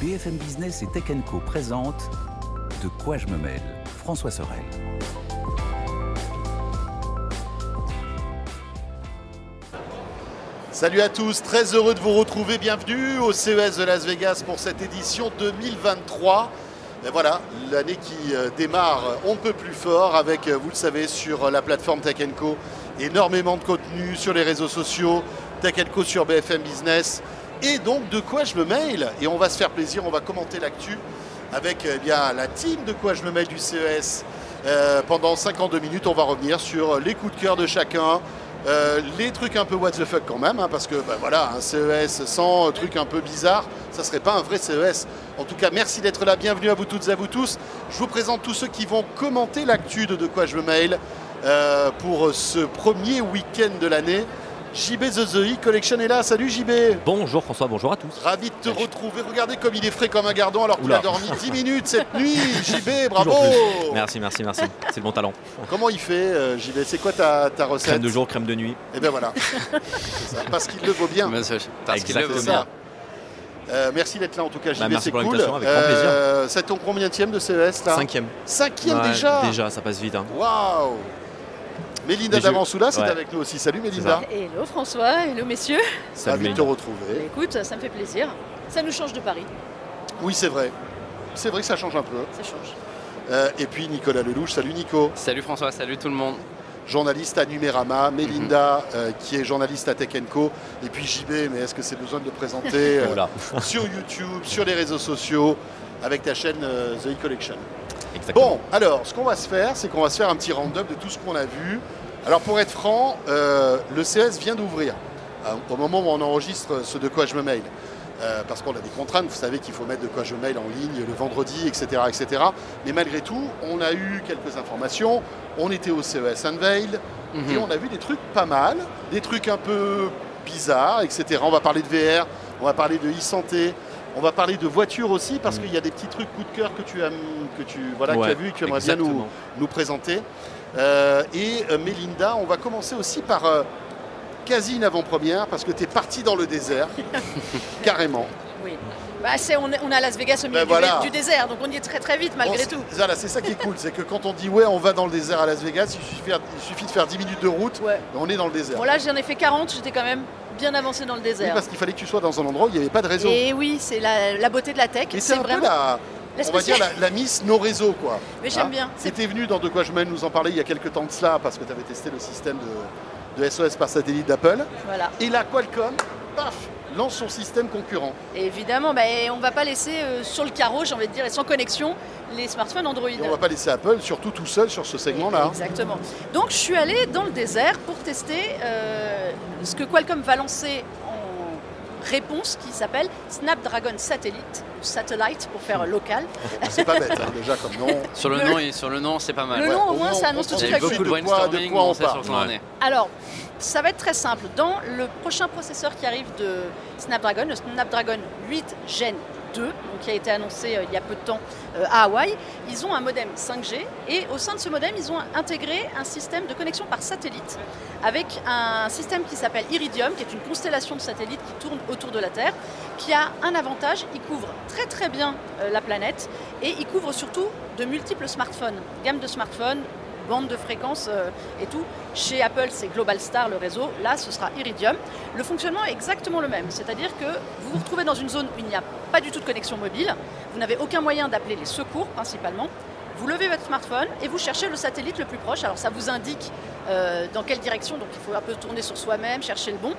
BFM Business et Tech Co présente De quoi je me mêle François Sorel. Salut à tous, très heureux de vous retrouver. Bienvenue au CES de Las Vegas pour cette édition 2023. Et voilà, l'année qui euh, démarre, on ne peut plus fort avec, euh, vous le savez, sur la plateforme Tech Co, énormément de contenu sur les réseaux sociaux, Tech Co sur BFM Business. Et donc, de quoi je me mail Et on va se faire plaisir, on va commenter l'actu avec eh bien, la team de quoi je me mail du CES. Euh, pendant 52 minutes, on va revenir sur les coups de cœur de chacun, euh, les trucs un peu what the fuck quand même, hein, parce que bah, voilà, un CES sans trucs un peu bizarres, ça serait pas un vrai CES. En tout cas, merci d'être là, bienvenue à vous toutes et à vous tous. Je vous présente tous ceux qui vont commenter l'actu de De quoi je me mail euh, pour ce premier week-end de l'année. JB The The Collection est là. Salut JB. Bonjour François, bonjour à tous. Ravi de te retrouver. Regardez comme il est frais comme un gardon alors qu'il a dormi 10 minutes cette nuit. JB, bravo. Merci, merci, merci. C'est le bon talent. Comment il fait euh, JB C'est quoi ta, ta recette? Crème de jour, crème de nuit. Et bien voilà. Ça, Parce qu'il le vaut bien. Parce qu'il le vaut bien. Euh, merci d'être là en tout cas JB, Bah, merci c'est cool. avec grand plaisir. Euh, c'est ton combienième de CES là? Cinquième. Cinquième Ouais, déjà Déjà, ça passe vite. hein. Waouh Mélinda Davansoula, c'est Ouais. avec nous aussi. Salut Mélinda. Hello François, hello messieurs. Salut, de te retrouver. Écoute, ça me fait plaisir. Ça nous change de Paris, Oui, c'est vrai. C'est vrai que ça change un peu. ça change. Euh, et puis Nicolas Lelouch. Salut Nico. Salut François, salut tout le monde. journaliste à Numérama, Mélinda, Mhm. euh, qui est journaliste à Tech Co, et puis JB, mais est-ce que c'est besoin de le présenter euh, sur YouTube, sur les réseaux sociaux, avec ta chaîne euh, The E-Collection Exactement. Bon, alors, ce qu'on va se faire, c'est qu'on va se faire un petit round-up de tout ce qu'on a vu. Alors, pour être franc, euh, le CS vient d'ouvrir, euh, au moment où on enregistre ce de quoi je me mail. Euh, parce qu'on a des contraintes, vous savez qu'il faut mettre de quoi je mail en ligne le vendredi, etc., etc. Mais malgré tout, on a eu quelques informations. On était au CES Unveil et Mhm. on a vu des trucs pas mal, des trucs un peu bizarres, etc. On va parler de VR, on va parler de e-santé, on va parler de voitures aussi parce Mhm. qu'il y a des petits trucs coup de cœur que tu as, que tu, voilà, que tu as vu et que tu aimerais bien nous présenter. Euh, et euh, Mélinda, on va commencer aussi par euh, quasi une avant-première parce que tu es parti dans le désert, carrément. Oui. Bah, c'est, on, est, on à Las Vegas au milieu Ben du- voilà. du, désert, donc on y est très très vite malgré Bon, tout. Voilà, c'est ça qui est cool, c'est que quand on dit ouais, on va dans le désert à Las Vegas, il suffit, il suffit de faire 10 minutes de route, Ouais. et on est dans le désert. Bon là j'en ai fait 40, j'étais quand même bien avancé dans le Oui, désert. parce qu'il fallait que tu sois dans un endroit où il n'y avait pas de réseau. Et oui, c'est la, la beauté de la tech. Et c'est un peu vraiment la, la on va dire la, la Miss no réseau quoi. Mais j'aime Hein bien. C'était venu dans De quoi je mène nous en parler il y a quelques temps de cela parce que tu avais testé le système de, de SOS par satellite d'Apple. Voilà. Et là Qualcomm, paf, lance son système concurrent. Et évidemment, bah, on va pas laisser euh, sur le carreau, j'ai envie de dire, et sans connexion, les smartphones Android. Et on va pas laisser Apple surtout tout seul sur ce segment-là. Exactement. Donc je suis allée dans le désert pour tester euh, ce que Qualcomm va lancer réponse qui s'appelle Snapdragon Satellite, ou Satellite pour faire local. C'est pas bête hein, déjà comme nom. Sur le Le- nom, et sur le nom, c'est pas mal. Le Ouais, nom au moins ça on annonce tout de comprend Il y suite beaucoup de brainstorming, quoi on parle. sur quoi on Ouais. est. Alors, ça va être très simple. Dans le prochain processeur qui arrive de Snapdragon, le Snapdragon 8 Gen 2, donc qui a été annoncé euh, il y a peu de temps euh, à Hawaï, ils ont un modem 5G et au sein de ce modem, ils ont intégré un système de connexion par satellite avec un système qui s'appelle Iridium, qui est une constellation de satellites qui tourne autour de la Terre, qui a un avantage, il couvre très très bien euh, la planète et il couvre surtout de multiples smartphones, gamme de smartphones, bande de fréquences euh, et tout. Chez Apple, c'est Global Star le réseau. Là, ce sera Iridium. Le fonctionnement est exactement le même. C'est-à-dire que vous vous retrouvez dans une zone où il n'y a pas du tout de connexion mobile. Vous n'avez aucun moyen d'appeler les secours, principalement. Vous levez votre smartphone et vous cherchez le satellite le plus proche. Alors, ça vous indique euh, dans quelle direction. Donc, il faut un peu tourner sur soi-même, chercher le bon.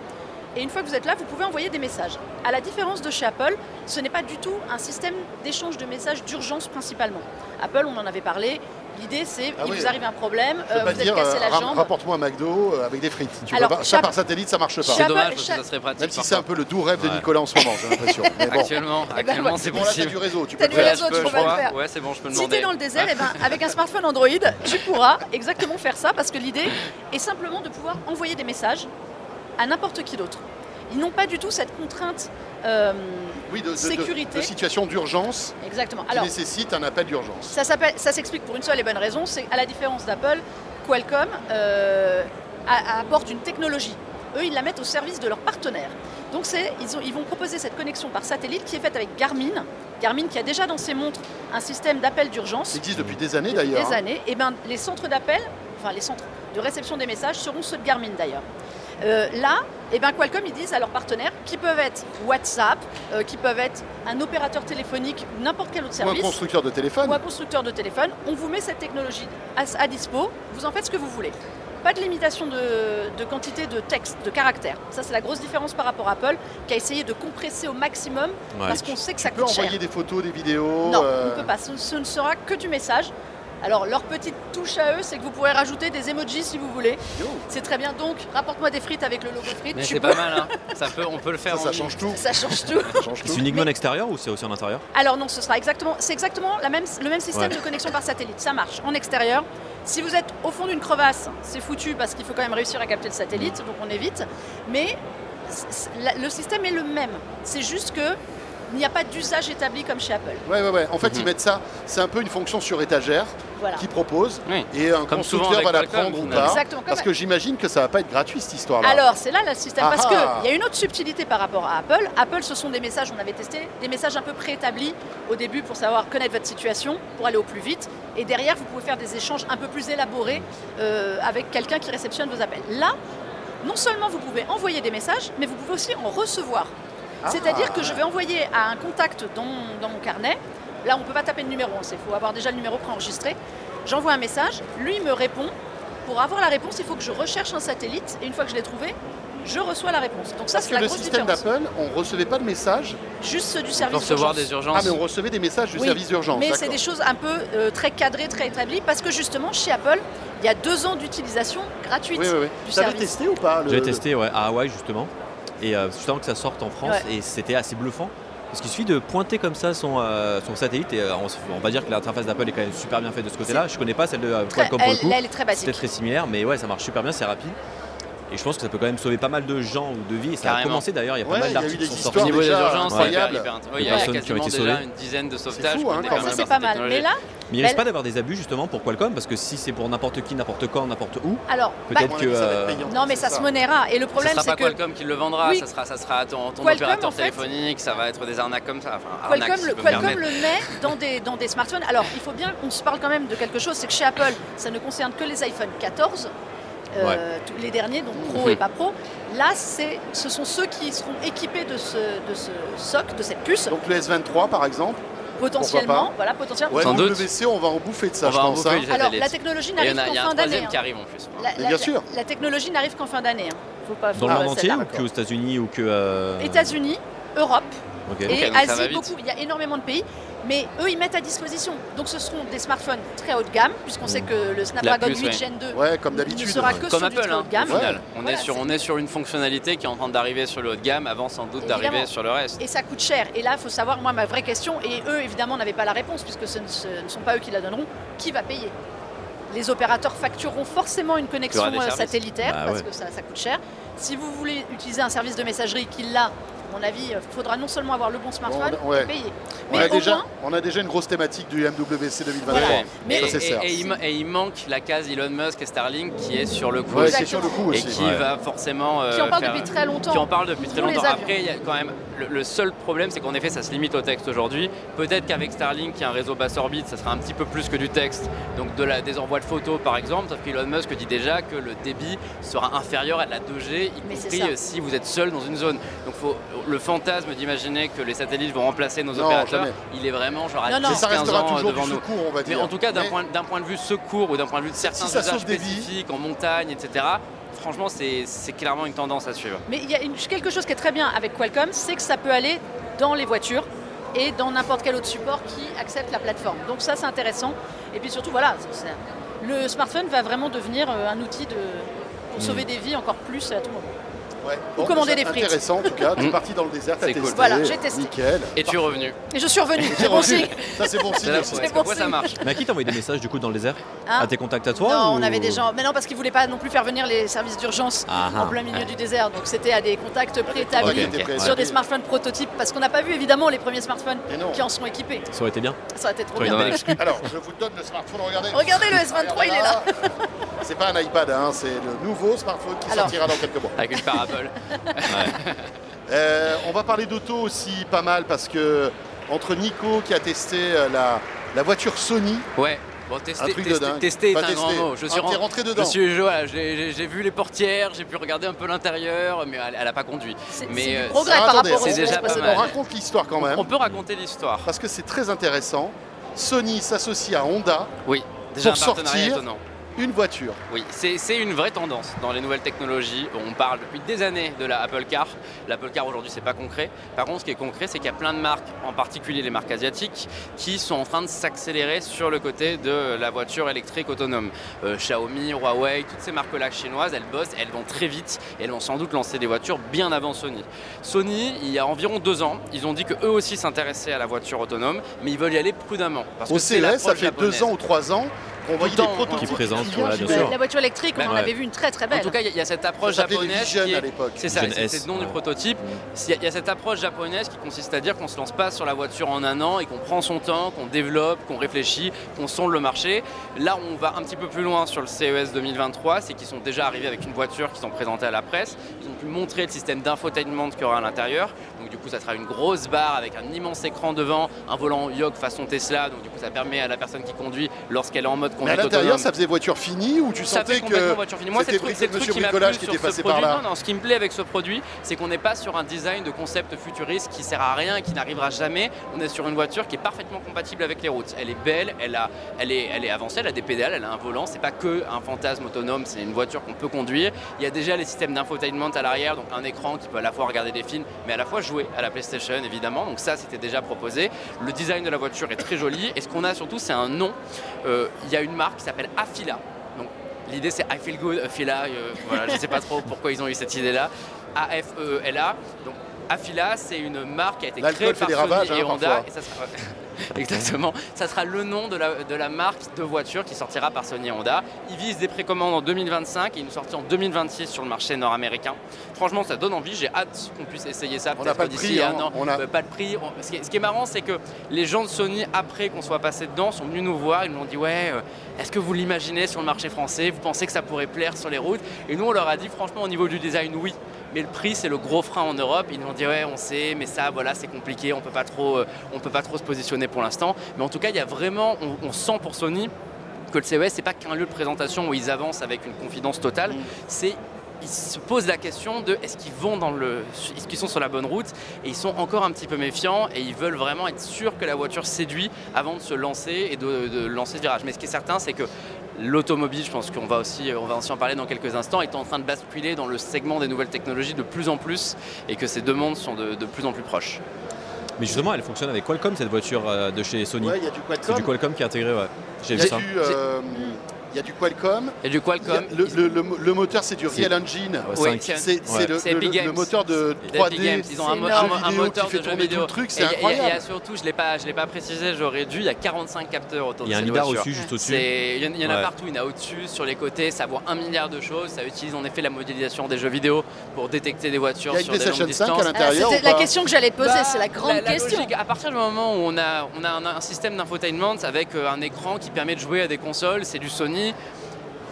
Et une fois que vous êtes là, vous pouvez envoyer des messages. À la différence de chez Apple, ce n'est pas du tout un système d'échange de messages d'urgence principalement. Apple, on en avait parlé. L'idée, c'est Ah il oui. vous arrive un problème, euh, vous êtes dire cassé euh, la jambe. rapporte-moi un McDo euh, avec des frites. Tu Alors, pas- ça par satellite ça marche pas. C'est dommage parce que ça serait pratique. Même si c'est un peu le doux rêve de. Nicolas en ce moment, j'ai l'impression. Bon. Actuellement, Eh ben, actuellement c'est Bon là t'as du réseau, tu peux le du faire. Peux, tu le faire. Ouais, c'est bon, je peux Si demander. tu es dans le désert, eh ben, avec un smartphone Android, tu pourras exactement faire ça parce que l'idée est simplement de pouvoir envoyer des messages à n'importe qui d'autre. Ils n'ont pas du tout cette contrainte euh, Oui, de, sécurité. de situation d'urgence Exactement. qui nécessite un appel d'urgence. ça s'explique pour une seule et bonne raison, c'est à la différence d'Apple, Qualcomm euh, apporte une technologie. Eux, ils la mettent au service de leurs partenaires. Donc, ils, ont- ils vont proposer cette connexion par satellite qui est faite avec Garmin, Garmin qui a déjà dans ses montres un système d'appel d'urgence Ça existe depuis des années d'ailleurs. des hein. années, et ben les centres d'appel, enfin les centres de réception des messages seront ceux de Garmin d'ailleurs. Euh, là, et ben Qualcomm ils disent à leurs partenaires qui peuvent être WhatsApp, euh, qui peuvent être un opérateur téléphonique ou n'importe quel autre Ou un service constructeur de téléphone. ou un constructeur de téléphone, on vous met cette technologie à, à dispo, vous en faites ce que vous voulez. Pas de limitation de, de quantité de texte, de caractères. Ça, c'est la grosse différence par rapport à Apple, qui a essayé de compresser au maximum Ouais. parce qu'on sait que ça Tu coûte cher. envoyer des photos, des vidéos. Non, euh, on ne peut pas. Ce, ce ne sera que du message. Alors, leur petite touche à eux, c'est que vous pourrez rajouter des emojis si vous voulez. C'est très bien. Donc, rapporte-moi des frites avec le logo frites. Mais c'est peux- pas mal, hein. ça peut, on peut le faire. ça change tout. Ça change tout. Ça change tout. C'est uniquement en extérieur ou c'est aussi en intérieur? Alors non, ce sera exactement, c'est exactement la même, le même système Ouais. de connexion par satellite. Ça marche en extérieur. Si vous êtes au fond d'une crevasse, c'est foutu parce qu'il faut quand même réussir à capter le satellite, donc on évite. Mais le système est le même. C'est juste que il n'y a pas d'usage établi comme chez Apple. Ouais, ouais, ouais. En fait, Mhm. ils mettent ça. C'est un peu une fonction sur étagère Voilà. qui propose. Oui. Et un Comme constructeur va la prendre ou pas. Exactement. Parce que j'imagine que ça va pas être gratuit cette histoire-là. Alors, c'est là le système. Parce Ah qu'il ah. y a une autre subtilité par rapport à Apple. Apple, ce sont des messages, on avait testé, des messages un peu préétablis au début pour savoir connaître votre situation, pour aller au plus vite. Et derrière, vous pouvez faire des échanges un peu plus élaborés euh, avec quelqu'un qui réceptionne vos appels. Là, non seulement vous pouvez envoyer des messages, mais vous pouvez aussi en recevoir. Ah. C'est-à-dire que je vais envoyer à un contact dans, dans mon carnet. Là, on ne peut pas taper de numéro, il faut avoir déjà le numéro préenregistré. J'envoie un message, lui me répond. Pour avoir la réponse, il faut que je recherche un satellite. Et une fois que je l'ai trouvé, je reçois la réponse. Donc ça, Parce c'est que la le grosse système d'Apple, on recevait pas de messages. Juste ceux du service recevoir d'urgence. des urgences. Ah, mais on recevait des messages du Oui, service d'urgence. Mais c'est des choses un peu euh, très cadrées, très établies, parce que justement, chez Apple, il y a deux ans d'utilisation gratuite Oui, oui, oui. du service. testé ou pas le- J'avais testé ouais, à Hawaï justement. Et euh, juste avant que ça sorte en France. Ouais. Et c'était assez bluffant. Parce qu'il suffit de pointer comme ça son, euh, son satellite. Et euh, on, va dire que l'interface d'Apple est quand même super bien faite de ce côté-là. Je connais pas celle de euh, Qualcomm pour le coup. elle est très basique. C'était très similaire. Mais ouais, ça marche super bien, c'est rapide. Et je pense que ça peut quand même sauver pas mal de gens ou de vies. Et ça a commencé d'ailleurs, il y a pas mal d'articles qui sont histoires Au sortis. niveau des urgences, hyper, hyper oui, il y Des a personnes qui ont quasiment été déjà sauvées. une dizaine de sauvetages. fou, hein. Ça, c'est pas mal. Mais là, Mais il risque pas d'avoir des abus justement pour Qualcomm parce que si c'est pour n'importe qui, n'importe quand, n'importe où, alors, bah, peut-être mon que. avis, ça va être euh, payant, non, mais ça, se monnaiera. Et le Ce problème, sera c'est pas que Qualcomm qui le vendra, Oui. ça sera, ça sera ton, ton Qualcomm, opérateur en fait- téléphonique, ça va être des arnaques comme ça. Enfin, arnaques, Qualcomm, si le met dans des, dans des smartphones. Alors, il faut bien qu'on se parle quand même de quelque chose, c'est que chez Apple, ça ne concerne que les iPhone 14, euh, tous les derniers, donc Pro et pas Pro. Là, c'est, ce sont ceux qui seront équipés de ce, de ce SOC, de cette puce, Donc le S23 par exemple. potentiellement. Voilà, potentiellement. Ouais, Sans doute. WC, on va en bouffer de ça, On je va en pense. hein. Alors, la technologie il y n'arrive en a, il qu'en y a un fin d'année. troisième hein. qui arrive en plus. La, la- bien sûr. la technologie n'arrive qu'en fin d'année. hein. Faut pas, Dans le monde entier ou que aux États-Unis ou que. euh, États-Unis, Europe et Asie, beaucoup. Il y a énormément de pays, mais eux, ils mettent à disposition. Donc, ce seront des smartphones très haut de gamme, puisqu'on sait que le Snapdragon puce, 8 ouais. Gen 2 Ouais, comme ne sera que Comme sur du Apple, très haut hein, de gamme. On, Voilà, est sur, c'est- on est sur une fonctionnalité qui est en train d'arriver sur le haut de gamme avant sans doute d'arriver sur le reste. Et ça coûte cher. Et là, il faut savoir, moi, ma vraie question, et eux, évidemment, n'avaient pas la réponse, puisque ce ne, ce ne sont pas eux qui la donneront, qui va payer? Les opérateurs factureront forcément une connexion euh, satellitaire, Bah parce ouais. que ça, ça coûte cher. Si vous voulez utiliser un service de messagerie qui l'a, à mon avis, il faudra non seulement avoir le bon smartphone, on- ouais. et payer. On Mais a, déjà, moins, on a déjà une grosse thématique du MWC 2023. Voilà. Ouais. Mais- Ça, et, et- il, ma- et il manque la case Elon Musk et Starlink qui est sur le coup Ouais, aussi. c'est sur le coup et qui Ouais. va forcément euh, qui en parle faire- depuis très longtemps. qui en parle depuis très longtemps. Après, il y a quand même le, le seul problème, c'est qu'en effet, ça se limite au texte aujourd'hui. Peut-être qu'avec Starlink, qui est un réseau basse orbite, ça sera un petit peu plus que du texte, donc de la, des envois de photos par exemple. Sauf qu'Elon Musk dit déjà que le débit sera inférieur à de la 2G, y Mais compris euh, si vous êtes seul dans une zone. Donc, faut, le fantasme d'imaginer que les satellites vont remplacer nos Non, opérateurs, jamais. il est vraiment genre à Non, non. 10-15 Mais ça restera ans euh, toujours devant nous. secours, on va Mais en tout cas, d'un Mais- point, de vue secours ou d'un point de vue de certains ça usages spécifiques en montagne, etc., franchement, c'est c'est clairement une tendance à suivre. Mais il y a une- quelque chose qui est très bien avec Qualcomm, c'est que ça peut aller dans les voitures et dans n'importe quel autre support qui accepte la plateforme. Donc ça, c'est intéressant. Et puis surtout, voilà, c'est- le smartphone va vraiment devenir euh, un outil de, pour Mm. sauver des vies encore plus à tout moment. Ouais. Ou commander des frites. Intéressant en tout cas. Tu es Mm. parti dans le désert, t'as testé. cool. Voilà, j'ai testé. Nickel. Et tu es revenu. Et je suis revenu, c'est bon signe. Ça c'est bon signe. C'est bon ça marche. Mais à qui t'as envoyé des messages du coup dans le désert Hein À tes contacts à toi non, ou- on avait des gens. Mais non, parce qu'ils voulaient pas non plus faire venir les services d'urgence Ah, en ah. plein milieu du désert. Donc c'était à des contacts préétablis sur des smartphones prototypes. Parce qu'on n'a pas vu évidemment les premiers smartphones qui en sont équipés. Ça aurait été bien. Ça aurait été trop bien. Alors, je vous donne le smartphone, regardez. Regardez le S23, il est là. C'est pas un iPad, hein, c'est le nouveau smartphone qui sortira dans quelques mois. Avec une parabole. Euh, on va parler d'auto aussi pas mal parce que entre Nico qui a testé euh, la, la voiture Sony. Ouais. Bon, Un tester, truc de tester, tester est Pas un grand testé. mot. Je suis Ah, rentré dedans. voilà, j'ai vu les portières, j'ai pu regarder un peu l'intérieur, mais elle n'a pas conduit. C'est Mais, c'est euh, du progrès Alors, par attendez, rapport au c'est CES déjà pas précédent. mal. On raconte l'histoire quand même. On peut raconter l'histoire. Parce que c'est très intéressant. Sony s'associe à Honda, Oui, déjà Pour un partenariat sortir- étonnant. Une voiture. Oui, c'est une vraie tendance dans les nouvelles technologies. On parle depuis des années de la Apple Car. L'Apple Car aujourd'hui, c'est pas concret. Par contre, ce qui est concret, c'est qu'il y a plein de marques, en particulier les marques asiatiques, qui sont en train de s'accélérer sur le côté de la voiture électrique autonome. Euh, Xiaomi, Huawei, toutes ces marques-là chinoises, elles bossent, elles vont très vite et elles vont sans doute lancer des voitures bien avant Sony. Sony, il y a environ deux ans, ils ont dit qu'eux aussi s'intéressaient à la voiture autonome, mais ils veulent y aller prudemment. Parce Au CES, ça l'approche fait japonaise. deux ans ou trois ans qu'on voyait des prototypes qui voilà, bien nous. sûr. La voiture électrique, on Bah, en ouais. avait vu une très très En belle. tout cas, il y a- il y, a cette approche japonaise Vision qui est- à l'époque. C'est ça, c'est le nom du prototype. Il y, a, il y a cette approche japonaise qui consiste à dire qu'on se lance pas sur la voiture en un an et qu'on prend son temps, qu'on développe, qu'on réfléchit, qu'on sonde le marché. Là, on va un petit peu plus loin sur le CES 2023, c'est qu'ils sont déjà arrivés avec une voiture qui sont présentées à la presse. Ils ont pu montrer le système d'infotainment qu'il y aura à l'intérieur. Donc du coup, ça sera une grosse barre avec un immense écran devant, un volant yoke façon Tesla. Donc du coup, ça permet à la personne qui conduit, lorsqu'elle est en mode Mais à conduite l'intérieur, ça faisait voiture finie ou tu ça sentais fait complètement que voiture finie. Moi, c'est c'était le truc, le qui m'a plu qui sur était ce par produit. là Non, non, ce qui me plaît avec ce produit, c'est qu'on n'est pas sur un design de concept futuriste qui sert à rien et qui n'arrivera jamais. On est sur une voiture qui est parfaitement compatible avec les routes. Elle est belle, elle, a, elle, est, elle est avancée, elle a des pédales, elle a un volant. C'est pas que un fantasme autonome, c'est une voiture qu'on peut conduire. Il y a déjà les systèmes d'infotainment à l'arrière, donc un écran qui peut à la fois regarder des films, mais à la fois jouer à la PlayStation évidemment. Donc ça, c'était déjà proposé. Le design de la voiture est très joli. Et ce qu'on a surtout, c'est un nom. Euh, Il y a une marque qui s'appelle Afila. Donc l'idée, c'est I feel good, Afila. euh, voilà, je ne sais pas trop pourquoi ils ont eu cette idée-là. A-F-E-L-A. Donc Afila, c'est une marque qui a été créée par Sony et hein, Honda. Et ça Exactement. Ça sera le nom de la, de la marque de voiture qui sortira par Sony et Honda. Ils visent des précommandes en 2025 et une sortie en 2026 sur le marché nord-américain. Franchement, ça donne envie. J'ai hâte qu'on puisse essayer ça. On n'a peut-être pas hein. a- Euh, pas de prix. On- Ce qui est, ce qui est marrant, c'est que les gens de Sony, après qu'on soit passé dedans, sont venus nous voir. Ils nous ont dit Ouais, euh, est-ce que vous l'imaginez sur le marché français? Vous pensez que ça pourrait plaire sur les routes? Et nous, on leur a dit Franchement, au niveau du design, oui. Mais le prix, c'est le gros frein en Europe. Ils nous ont dit Ouais, on sait, mais ça, voilà, c'est compliqué. On peut pas trop, euh, on peut pas trop se positionner pour l'instant. Mais en tout cas, il y a vraiment, on, on sent pour Sony que le CES, c'est pas qu'un lieu de présentation où ils avancent avec une confidence totale. C'est ils se posent la question de est-ce qu'ils vont dans le, est-ce qu'ils sont sur la bonne route et ils sont encore un petit peu méfiants et ils veulent vraiment être sûrs que la voiture séduit avant de se lancer et de, de lancer ce virage. Mais ce qui est certain, c'est que l'automobile, je pense qu'on va aussi, on va aussi en parler dans quelques instants, est en train de basculer dans le segment des nouvelles technologies de plus en plus et que ces deux mondes sont de, de plus en plus proches. Mais justement, elle fonctionne avec Qualcomm cette voiture euh, de chez Sony. Ouais, il y a du C'est Qualcomm. du Qualcomm qui est intégré, ouais. J'ai vu ça. du, euh, il y a du Qualcomm. Et du Il y a- Qualcomm, le, ils- le- le- le moteur, c'est du Real Engine. Ouais, c'est c'est Ouais. le, C'est le- moteur de Epic 3D. Games, ils ont un, un- un Vidéo moteur qui fait de tourner tout vidéo. le truc, c'est Et il y a- Il y, a incroyable. surtout, je l'ai pas, je l'ai pas précisé, j'aurais dû, il y a 45 capteurs autour Il de y a un cette lidar voiture. au-dessus, juste au-dessus. Il y en, il y en a Ouais. partout, il y en a au-dessus, sur les côtés, ça voit un milliard de choses. Ça utilise en effet la modélisation des jeux vidéo pour détecter des Il voitures sur des longues PlayStation 5 à distances. Ah, l'intérieur. C'était la question que j'allais poser, Bah, c'est la grande la question. à partir du moment où on a, on a un, un système d'infotainment avec euh, un écran qui permet de jouer à des consoles, c'est du Sony.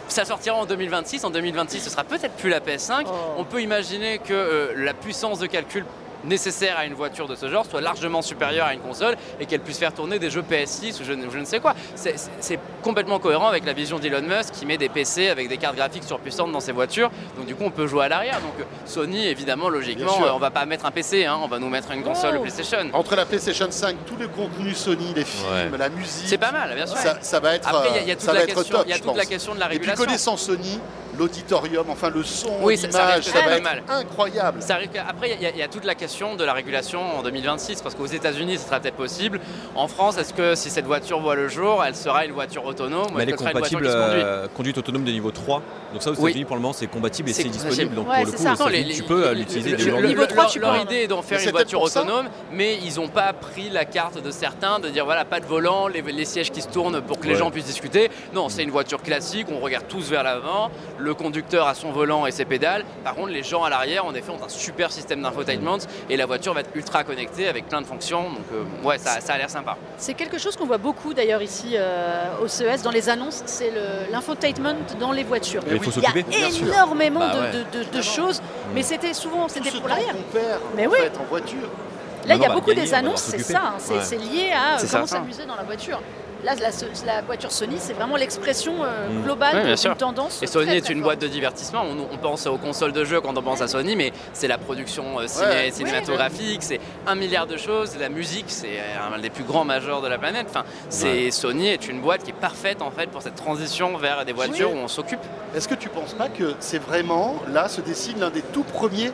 Ça sortira en 2026. En 2026, ce sera peut-être plus la PS5. Oh. On peut imaginer que euh, la puissance de calcul nécessaire à une voiture de ce genre soit largement supérieure à une console et qu'elle puisse faire tourner des jeux PS6 ou je, ne- je ne sais quoi. C'est- complètement cohérent avec la vision d'Elon Musk qui met des PC avec des cartes graphiques surpuissantes dans ses voitures. Donc du coup, on peut jouer à l'arrière. Donc Sony, évidemment, logiquement, euh, on va pas mettre un PC, hein, on va nous mettre une console Oh. PlayStation. Entre la PlayStation 5, tout le contenu Sony, les films, Ouais. la musique. C'est pas mal, bien sûr. Ça, ça va être, Après, il y a- y a toute ça la va être question- top, il y a toute la question de la Et puis régulation. connaissant Sony, l'auditorium, enfin le son, Oui, ça- ça ça, va être mal. incroyable. Ça arrive qu'après, il y, y a toute la question de la régulation en 2026, parce qu'aux États-Unis, ce sera peut-être possible. En France, est-ce que si cette voiture voit le jour, elle sera une voiture autonome Mais elle est compatible euh, conduite autonome de niveau 3. Donc ça aux Oui. États-Unis pour le moment c'est compatible et C'est disponible. Donc Ouais, pour le coup Non, les- tu peux euh, l'utiliser le- dès le-. Niveau 3, leur- tu leur peux. idée est d'en faire une voiture autonome, mais ils n'ont pas pris la carte de certains de dire voilà, pas de volant, les, les sièges qui se tournent pour que les Ouais. gens puissent discuter. Non, c'est une voiture classique, on regarde tous vers l'avant, le conducteur a son volant et ses pédales. Par contre, les gens à l'arrière, en effet, ont un super système d'infotainment et la voiture va être ultra connectée avec plein de fonctions. Donc, euh, ouais, ça, ça a l'air sympa. C'est quelque chose qu'on voit beaucoup d'ailleurs ici euh, au CES dans les annonces, c'est le- l'infotainment dans les voitures. Mais il faut Il y a s'occuper. bien sûr. énormément Bah de, ouais. de- de- de choses, mais c'était souvent Tout c'était ce pour l'arrière. Mais oui. fait, en voiture. Là, il y a bah, beaucoup gagner, des on va annonces, c'est ça. hein, C'est Ouais. c'est lié à euh, comment s'amuser dans la voiture. Là, la, la voiture Sony, c'est vraiment l'expression euh, Mm. globale d'une tendance. Et Sony très, est très une forte. boîte de divertissement. On, on pense aux consoles de jeux quand on pense à Sony, mais c'est la production euh, ciné- Ouais. cinématographique, c'est un milliard de choses. La musique, c'est euh, un des plus grands majeurs de la planète. Enfin, c'est Sony est une boîte qui est parfaite en fait pour cette transition vers des voitures Oui. où on s'occupe. Est-ce que tu penses pas que c'est vraiment, là, se dessine l'un des tout premiers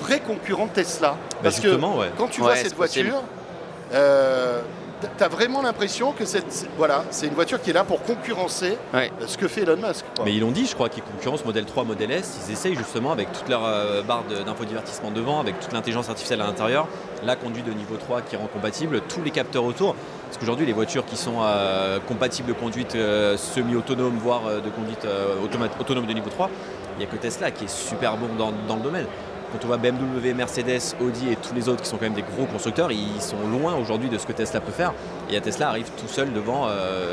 vrais concurrents de Tesla? Bah, Parce que ouais. quand tu Ouais, vois cette possible. voiture, euh, t'as vraiment l'impression que c'est c'est- voilà, c'est une voiture qui est là pour concurrencer Ouais. euh, ce que fait Elon Musk. quoi. Mais ils l'ont dit, je crois qu'ils concurrencent Model 3, Model S. Ils essayent justement avec toute leur euh, barre de- d'infodivertissement devant, avec toute l'intelligence artificielle à l'intérieur, la conduite de niveau 3 qui rend compatible, tous les capteurs autour. Parce qu'aujourd'hui, les voitures qui sont euh, compatibles de conduite euh, semi-autonome, voire de conduite autonome de niveau 3, il n'y a que Tesla qui est super bon dans, dans le domaine. Quand on voit BMW, Mercedes, Audi et tous les autres qui sont quand même des gros constructeurs, ils sont loin aujourd'hui de ce que Tesla peut faire. Et Tesla arrive tout seul devant. euh,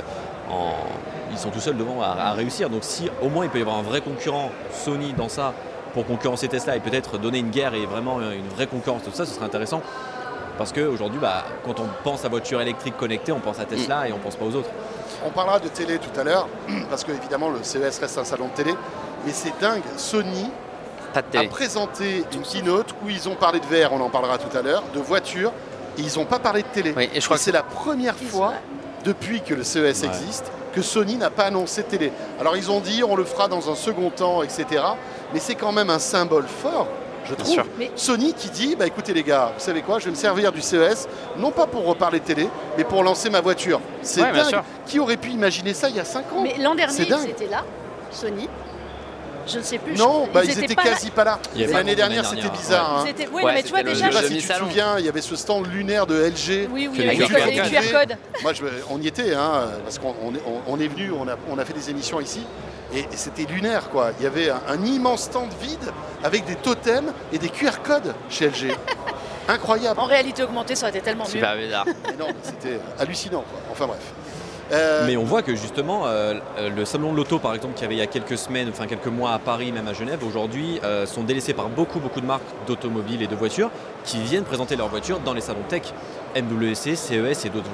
ils sont tout seuls devant à, à réussir. Donc si au moins il peut y avoir un vrai concurrent Sony dans ça pour concurrencer Tesla et peut-être donner une guerre et vraiment une vraie concurrence tout ça, ce serait intéressant. Parce qu'aujourd'hui, bah, quand on pense à voiture électrique connectée, on pense à Tesla et on pense pas aux autres. On parlera de télé tout à l'heure, parce que évidemment le CES reste un salon de télé. Mais c'est dingue, Sony Pas de a présenté une keynote où ils ont parlé de VR, on en parlera tout à l'heure, de voitures, et ils n'ont pas parlé de télé. Oui, et je Et crois que c'est la première fois depuis que le CES existe que Sony n'a pas annoncé de télé. Alors ils ont dit on le fera dans un second temps, etc. Mais c'est quand même un symbole fort, je trouve. sûr. Mais- Sony qui dit bah écoutez les gars, vous savez quoi, je vais me servir du CES, non pas pour reparler de télé, mais pour lancer ma voiture. C'est Ouais, dingue. Qui aurait pu imaginer ça il y a 5 ans? Mais l'an dernier, ils étaient là, Sony. Je ne sais plus. Non, je- bah, ils étaient pas là. quasi pas là. L'année dernière, c'était bizarre. hein. Ils étaient- Oui, Ouais, non, mais tu vois le Je déjà. sais pas le si tu te souviens, il y avait ce stand lunaire de LG. Oui, oui, Avec les QR QR code. codes. Moi, je- on y était, hein, parce qu'on on est, venu, on a, on a fait des émissions ici, et, et c'était lunaire, quoi. Il y avait un, un immense stand vide avec des totems et des QR codes chez LG. Incroyable. En réalité augmentée, ça aurait été tellement mieux. Super bizarre. Mais non, c'était hallucinant, quoi. Enfin bref. Euh, Mais on voit que justement, euh, euh, le salon de l'auto, par exemple, qui avait il y a quelques semaines, enfin quelques mois à Paris, même à Genève, aujourd'hui, euh, sont délaissés par beaucoup, beaucoup de marques d'automobiles et de voitures qui viennent présenter leurs voitures dans les salons tech, MWC, CES et d'autres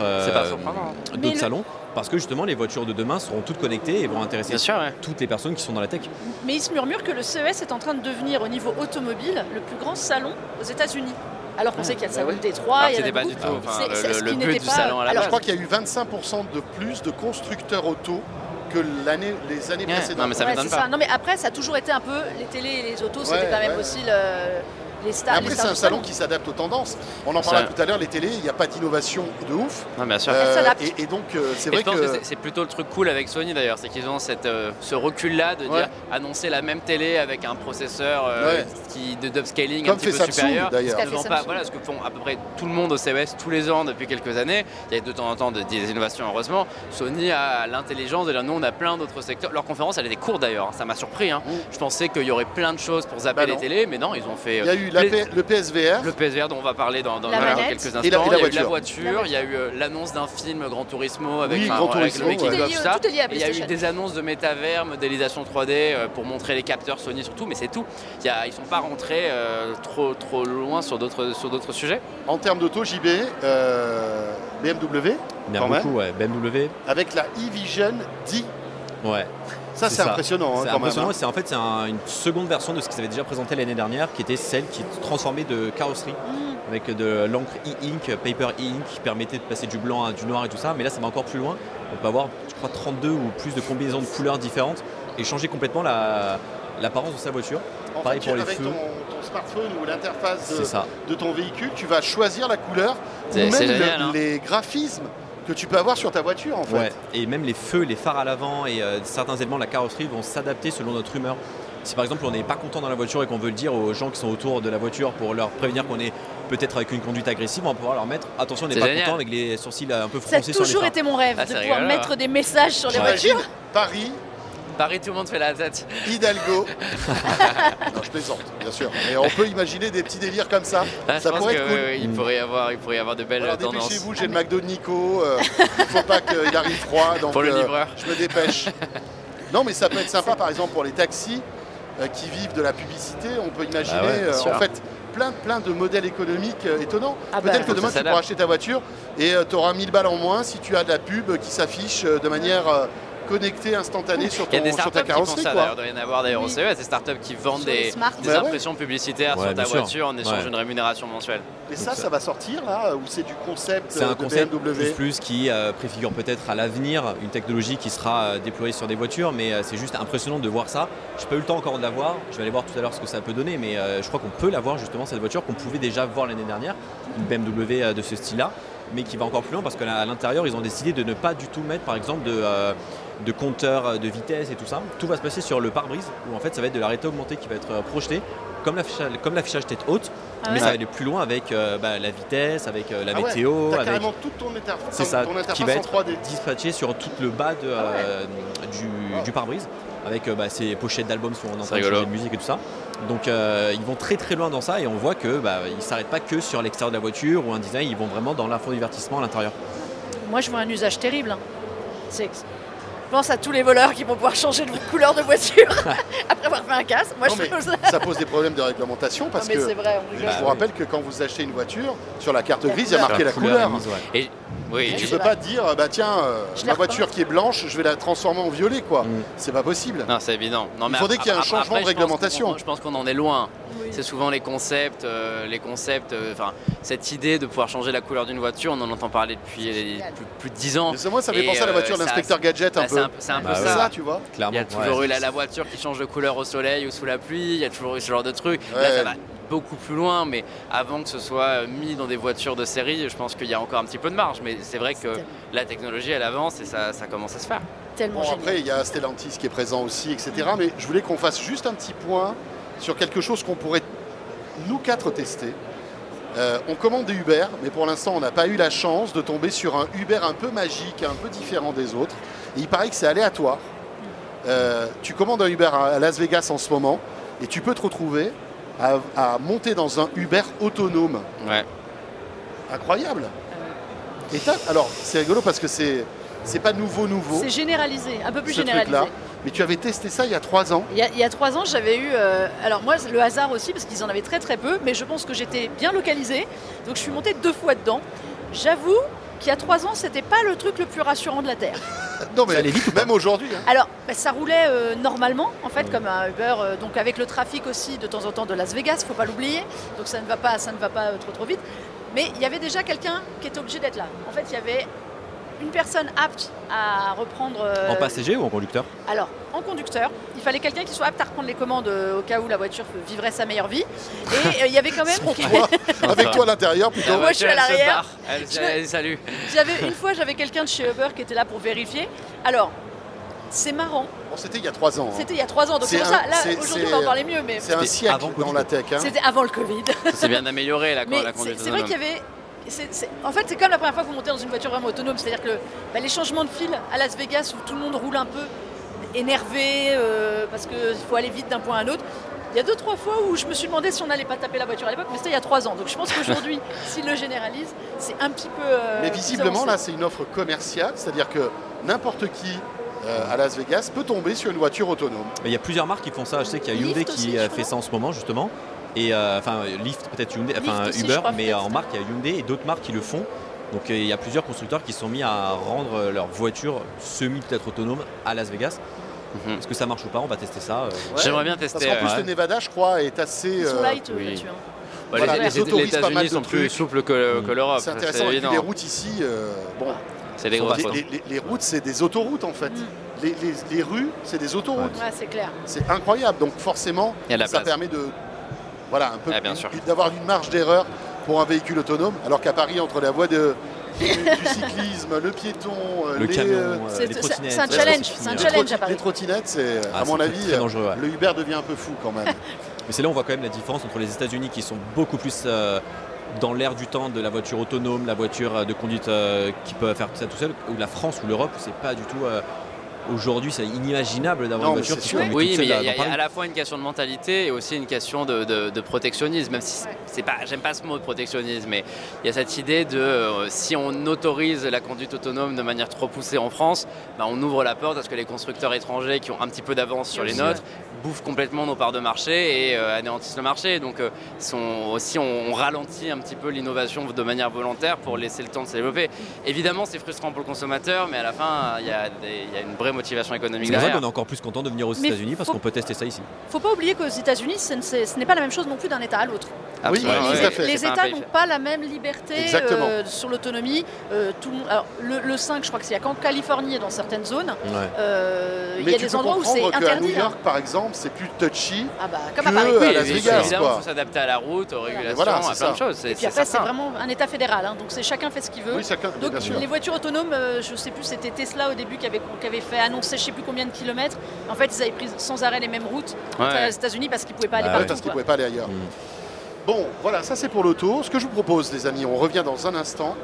euh, hein. salons, parce que justement, les voitures de demain seront toutes connectées et vont intéresser Bien sûr, ouais. toutes les personnes qui sont dans la tech. Mais il se murmure que le CES est en train de devenir au niveau automobile le plus grand salon aux États-Unis. Alors qu'on sait qu'il y a le bah salon de Détroit, Alors il y que en a c'était pas du tout enfin, C'est- le- c'est ce le, qui but du pas- salon à la alors, je crois qu'il y a eu 25% de plus de constructeurs auto que l'année, les années Ouais, précédentes. non, mais ça Ouais, m'étonne c'est pas. ça. Non, mais après, ça a toujours été un peu les télés et les autos, c'était quand même ouais. aussi le- les stars. Après, c'est un salon qui s'adapte aux tendances. On en parlera tout à l'heure, les télés, il n'y a pas d'innovation de ouf. Non, bien sûr. Elle s'adapte. et, et donc, euh, c'est vrai que, que. c'est- plutôt le truc cool avec Sony d'ailleurs, c'est qu'ils ont cette, euh, ce recul-là de dire annoncer la même télé avec un processeur euh, Ouais. qui, de d'upscaling un petit fait peu Samsung supérieur. d'ailleurs. Voilà ce que font à peu près tout le monde au CES tous les ans depuis quelques années. Il y a de temps en temps de- des innovations heureusement. Sony a l'intelligence de dire nous on a plein d'autres secteurs. Leur conférence elle était courte d'ailleurs, ça m'a surpris. hein. Je pensais qu'il y aurait plein de choses pour zapper Bah les télés, mais non ils ont fait Il y a eu la les- P- le PSVR. le PSVR dont on va parler dans, dans- La dans manette. quelques instants. Et la- et la il y a eu la voiture, il y a eu euh, l'annonce d'un film Grand Turismo avec, Oui, enfin, Gran avec Turismo, le making ouais. Ça. il y a eu des annonces de métavers, modélisation 3D euh, pour montrer les capteurs Sony surtout, mais c'est tout. Il y a- ils sont pas rentrés euh, trop, trop loin sur d'autres sur d'autres sujets. En termes d'auto, JB, euh, BMW, beaucoup, ouais. BMW, avec la e-Vision D. ouais. Ça, C'est impressionnant hein, C'est impressionnant, même. c'est en fait c'est un- une seconde version de ce qu'ils avaient déjà présenté l'année dernière, qui était celle qui transformait de carrosserie Mm. avec de l'encre e-ink, paper e-ink, qui permettait de passer du blanc à du noir et tout ça. Mais là, ça va encore plus loin. On peut avoir, je crois, 32 ou plus de combinaisons de couleurs différentes et changer complètement la- l'apparence de sa voiture. En Pareil fait, pour les avec feux. ton, ton smartphone ou l'interface de, ça. de ton véhicule, tu vas choisir la couleur ou même c'est le- génial, hein. les graphismes que tu peux avoir sur ta voiture en fait. Ouais. Et même les feux, les phares à l'avant et euh, certains éléments de la carrosserie vont s'adapter selon notre humeur. Si par exemple on n'est pas content dans la voiture et qu'on veut le dire aux gens qui sont autour de la voiture pour leur prévenir qu'on est peut-être avec une conduite agressive, on va pouvoir leur mettre attention, on n'est pas génial. content avec les sourcils un peu Ça a froncés sur les toujours été mon rêve Ah, de c'est pouvoir rigolo, mettre des messages sur les voitures. Paris, Paris, tout le monde fait la tête. Hidalgo. non, je plaisante, bien sûr. Mais on peut imaginer des petits délires comme ça. Ah, je ça pense pourrait que être cool. oui, oui, il, pourrait y avoir, il pourrait y avoir de belles Alors tendances. dépêchez-vous, j'ai le McDo de Nico. euh, il faut pas qu'il arrive froid. Donc, Pour le euh, livreur. je me dépêche. non, mais ça peut être sympa, par exemple, pour les taxis euh, qui vivent de la publicité. On peut imaginer, Bah ouais, euh, sûr. en fait, plein, plein de modèles économiques euh, étonnants. Ah bah, Peut-être que demain ça tu pourras acheter ta voiture et tu auras 1000 balles en moins si tu as de la pub qui s'affiche euh, de manière connectée, instantanée sur, Il y a ton, des sur ta startups qui font carrosserie. ça quoi. d'ailleurs, il doit y en avoir d'ailleurs au. CES, des startups qui vendent des, smart. des ouais. impressions publicitaires Ouais, sur ta voiture en échange Ouais. d'une rémunération mensuelle. Et ça, ça va sortir là Ou c'est du concept C'est un concept BMW plus, plus qui euh, préfigure peut-être à l'avenir une technologie qui sera euh, déployée sur des voitures, mais euh, c'est juste impressionnant de voir ça. Je n'ai pas eu le temps encore de la voir, je vais aller voir tout à l'heure ce que ça peut donner, mais euh, je crois qu'on peut la voir justement cette voiture qu'on pouvait déjà voir l'année dernière, une BMW euh, de ce style-là, mais qui va encore plus loin parce qu'à l'intérieur ils ont décidé de ne pas du tout mettre par exemple de, euh, de compteur euh, de vitesse et tout ça. Tout va se passer sur le pare-brise où en fait ça va être de la réalité augmentée qui va être euh, projetée comme l'affichage comme l'affichage tête haute, Ah mais ça va aller plus loin avec euh, bah, la vitesse, avec euh, la Ah ouais, météo, avec carrément toute ton, interface, c'est ça, ton qui interface va être 3D. dispatché sur tout le bas de, euh, du, du pare-brise avec euh, bah, ces pochettes d'albums si on entend de musique et tout ça. Donc euh, ils vont très très loin dans ça et on voit que bah, ils s'arrêtent pas que sur l'extérieur de la voiture ou un design, ils vont vraiment dans l'infodivertissement à l'intérieur. Moi, je vois un usage terrible. hein. C'est pense à tous les voleurs qui vont pouvoir changer de couleur de voiture après avoir fait un casse. Moi, Non, je mais trouve ça. ça pose des problèmes de réglementation Non, parce mais que c'est vrai, on. Bah, je vous rappelle que quand vous achetez une voiture, sur la carte La grise, il y a marqué la couleur. Et oui, Tu peux pas dire, bah tiens, euh, l'ai voiture qui est blanche, je vais la transformer en violet, quoi. Mm. C'est pas possible. non, c'est évident. Non, Il mais faudrait ap- qu'il y ait un changement après, de réglementation. Je pense qu'on en est loin. Oui. C'est souvent les concepts, euh, les concepts, euh, enfin cette idée de pouvoir changer la couleur d'une voiture, on en entend parler depuis les- plus, plus de 10 ans. Mais c'est moi, ça me fait penser à la euh, voiture ça- d'inspecteur gadget un Bah, peu. c'est un, un peu Bah ouais. ça. ça, tu vois. Clairement. Il y a toujours ouais. eu la, la voiture qui change de couleur au soleil ou sous la pluie, il y a toujours eu ce genre de truc. Là, Ouais. ça va beaucoup plus loin, mais avant que ce soit mis dans des voitures de série, je pense qu'il y a encore un petit peu de marge. Mais c'est vrai que tellement- la technologie, elle avance et ça, ça commence à se faire. Tellement Bon, génial. après, il y a Stellantis qui est présent aussi, etc. Mais je voulais qu'on fasse juste un petit point sur quelque chose qu'on pourrait, nous quatre, tester. Euh, on commande des Uber, mais pour l'instant, on n'a pas eu la chance de tomber sur un Uber un peu magique, un peu différent des autres. Et il paraît que c'est aléatoire. Euh, tu commandes un Uber à Las Vegas en ce moment, et tu peux te retrouver à, à monter dans un Uber autonome. Ouais. Incroyable. Et alors, c'est rigolo parce que c'est c'est pas nouveau, nouveau, C'est généralisé, un peu plus ce généralisé. truc-là. Mais tu avais testé ça il y a trois ans. Il y, a, il y a trois ans, j'avais eu. euh, alors, moi, le hasard aussi, parce qu'ils en avaient très très peu, mais je pense que j'étais bien localisée. Donc, je suis montée deux fois dedans. J'avoue qu'il y a trois ans, c'était pas le truc le plus rassurant de la Terre. Non, mais Ça allait vite même aujourd'hui. hein. Alors, bah, ça roulait euh, normalement, en fait, comme un Uber, euh, donc avec le trafic aussi de temps en temps de Las Vegas, faut pas l'oublier. Donc, ça ne va pas, ça ne va pas euh, trop trop vite. Mais il y avait déjà quelqu'un qui était obligé d'être là. En fait, il y avait une personne apte à reprendre. euh, En passager ou en conducteur? Alors, en conducteur, il fallait quelqu'un qui soit apte à reprendre les commandes euh, au cas où la voiture vivrait sa meilleure vie. Et euh, il y avait quand même. Toi, avec toi à l'intérieur plutôt. Moi, je suis à l'arrière. Elle, elle- salut. J'avais une fois, j'avais quelqu'un de chez Uber qui était là pour vérifier. Alors, c'est marrant. Bon, c'était il y a trois ans. hein. C'était il y a trois ans, donc c'est ça. Là, aujourd'hui, on va en parler mieux, mais C'est un C'était siècle avant dans la tech. hein. c'était avant le Covid. Ça s'est bien amélioré là, quand la conduite c'est vrai qu'il y en fait, c'est comme la première fois que vous montez dans une voiture vraiment autonome, c'est-à-dire que bah, les changements de fil à Las Vegas où tout le monde roule un peu énervé euh, parce qu'il faut aller vite d'un point à un autre. Il y a deux, trois fois où je me suis demandé si on n'allait pas taper la voiture à l'époque, mais c'était il y a trois ans. Donc je pense qu'aujourd'hui, s'ils le généralisent, c'est un petit peu. euh, Mais visiblement, là, c'est une offre commerciale, c'est-à-dire que n'importe qui euh, à Las Vegas peut tomber sur une voiture autonome. Mais Il y a plusieurs marques qui font ça. Je sais qu'il y a Lyft Hyundai aussi, qui crois. fait ça en ce moment justement. Et euh, enfin Lyft peut-être Hyundai, enfin Uber, crois, mais en marque il y a Hyundai et d'autres marques qui le font. Donc euh, il y a plusieurs constructeurs qui sont mis à rendre euh, leur voiture semi peut-être autonome à Las Vegas. Mhm. Est-ce que ça marche ou pas? On va tester ça. euh. Ouais, J'aimerais bien Parce tester. qu'en plus, ouais. le Nevada, je crois, est assez. Euh, light oui. hein. Bah, Voilà, les, les- les autorisent pas mal États-Unis sont plus souples que, que l'Europe. c'est intéressant. Et puis les routes ici, euh, bon, C'est des grosses les, routes. les- les routes, c'est des autoroutes en fait. Mm. Les, les- les rues, c'est des autoroutes. Ouais, c'est clair. C'est incroyable. Donc forcément, ça place. permet de, voilà, un peu Ah, sûr. d'avoir une marge d'erreur pour un véhicule autonome. Alors qu'à Paris, entre la voie de, du, cyclisme, le piéton, euh, Le les, camion, euh, euh, C'est- les trottinettes. c'est un challenge, c'est un hein. les challenge troti- à Paris. Les trottinettes, c'est, Ah, à mon c'est avis, très dangereux, ouais. le Uber devient un peu fou quand même. Mais c'est là où on voit quand même la différence entre les États-Unis qui sont beaucoup plus euh, dans l'air du temps de la voiture autonome, la voiture euh, de conduite euh, qui peut faire tout ça tout seul, ou la France ou l'Europe où c'est pas du tout. Aujourd'hui, c'est inimaginable d'avoir une voiture qui conduit Oui, mais il y, a- y a- y a à la fois une question de mentalité et aussi une question de, de- de protectionnisme. Même si c'est pas, j'aime pas ce mot de protectionnisme, mais il y a cette idée de euh, si on autorise la conduite autonome de manière trop poussée en France, bah, on ouvre la porte à ce que les constructeurs étrangers qui ont un petit peu d'avance sur les nôtres bouffent complètement nos parts de marché et euh, anéantissent le marché. Donc euh, sont- aussi on, on ralentit un petit peu l'innovation de manière volontaire pour laisser le temps de se développer. Évidemment, c'est frustrant pour le consommateur, mais à la fin, il y y a une vraie motivation économique C'est derrière. qu'on est encore plus content de venir aux États-Unis parce faut- qu'on peut tester ça ici. faut pas oublier qu'aux États-unis, ce n'est pas la même chose non plus d'un État à l'autre. Absolument, tout les, à fait. États n'ont pas la même liberté euh, sur l'autonomie. Euh, le monde- alors, le, le 5, je crois que c'est qu'en Californie et dans certaines zones. Ouais. euh, il y a des endroits où c'est interdit. New hein. York, par exemple, c'est plus touchy. Ah bah, comme à Paris. à Oui, Las et Vegas, évidemment, quoi. il faut s'adapter à la route, aux régulations, voilà, à c'est plein ça. de choses. c'est- Et puis c'est après, c'est certain. vraiment un État fédéral. hein, donc c'est chacun fait ce qu'il veut. Oui, chacun, Donc bien sûr. les voitures autonomes, euh, je sais plus, c'était Tesla au début qui avait, qui avait fait annoncer je sais plus combien de kilomètres. En fait, ils avaient pris sans arrêt les mêmes routes aux États-Unis parce qu'ils pouvaient pas aller Bah partout. parce qu'ils ne pouvaient pas aller ailleurs. Bon, voilà, ça c'est pour l'auto. Ce que je vous propose, les amis, on revient dans un instant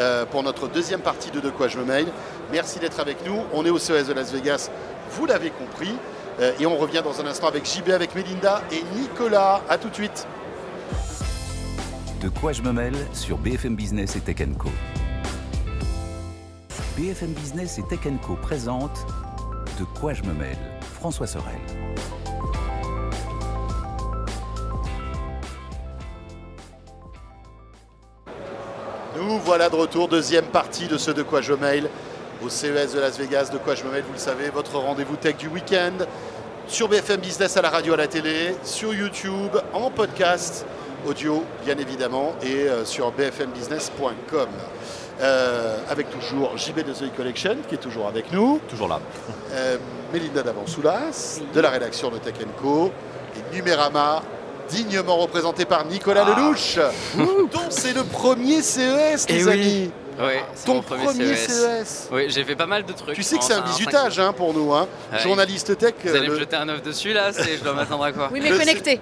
euh, pour notre deuxième partie de De quoi je me mail. Merci d'être avec nous. On est au CES de Las Vegas, vous l'avez compris. Euh, et on revient dans un instant avec JB, avec Melinda et Nicolas. A tout de suite. De quoi je me mêle sur BFM Business et Tech Co. BFM Business et Tech Co présente De quoi je me mêle François Sorel. Nous voilà de retour, deuxième partie de ce De quoi je mail au CES de Las Vegas. De quoi je me mail, vous le savez, votre rendez-vous tech du week-end sur BFM Business à la radio, à la télé, sur YouTube, en podcast, audio bien évidemment, et euh, sur bfmbusiness.com. Euh, avec toujours JB de The Collection qui est toujours avec nous, Toujours là. euh, Mélinda Davansoulas de la rédaction de Tech Co et Numérama dignement représenté par Nicolas Ah. Lelouch dont c'est le premier CES Eh les oui. amis c'est ton mon premier, CES. CES Oui, j'ai fait pas mal de trucs. tu sais que c'est un bisutage hein, pour nous hein. Ouais. journaliste tech Vous allez euh, me jeter un œuf dessus là c'est- Je dois m'attendre à quoi Oui, mais Le- connecté.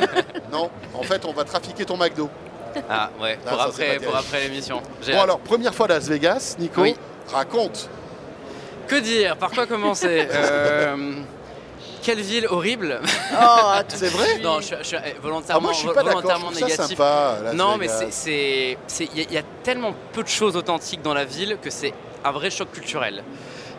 non en fait on va trafiquer ton McDo Ah ouais, pour, après, pour après l'émission. Bon alors première fois à Las Vegas Nico Oui. raconte Que dire? Par quoi commencer? Euh, Quelle ville horrible Oh, c'est vrai Non, je, je Ah, volontairement, moi je suis pas d'accord je volontairement ça négatif. sympa Las Non, mais Vegas. c'est- c'est. c'est- Il y, a- il y a tellement peu de choses authentiques dans la ville que c'est un vrai choc culturel.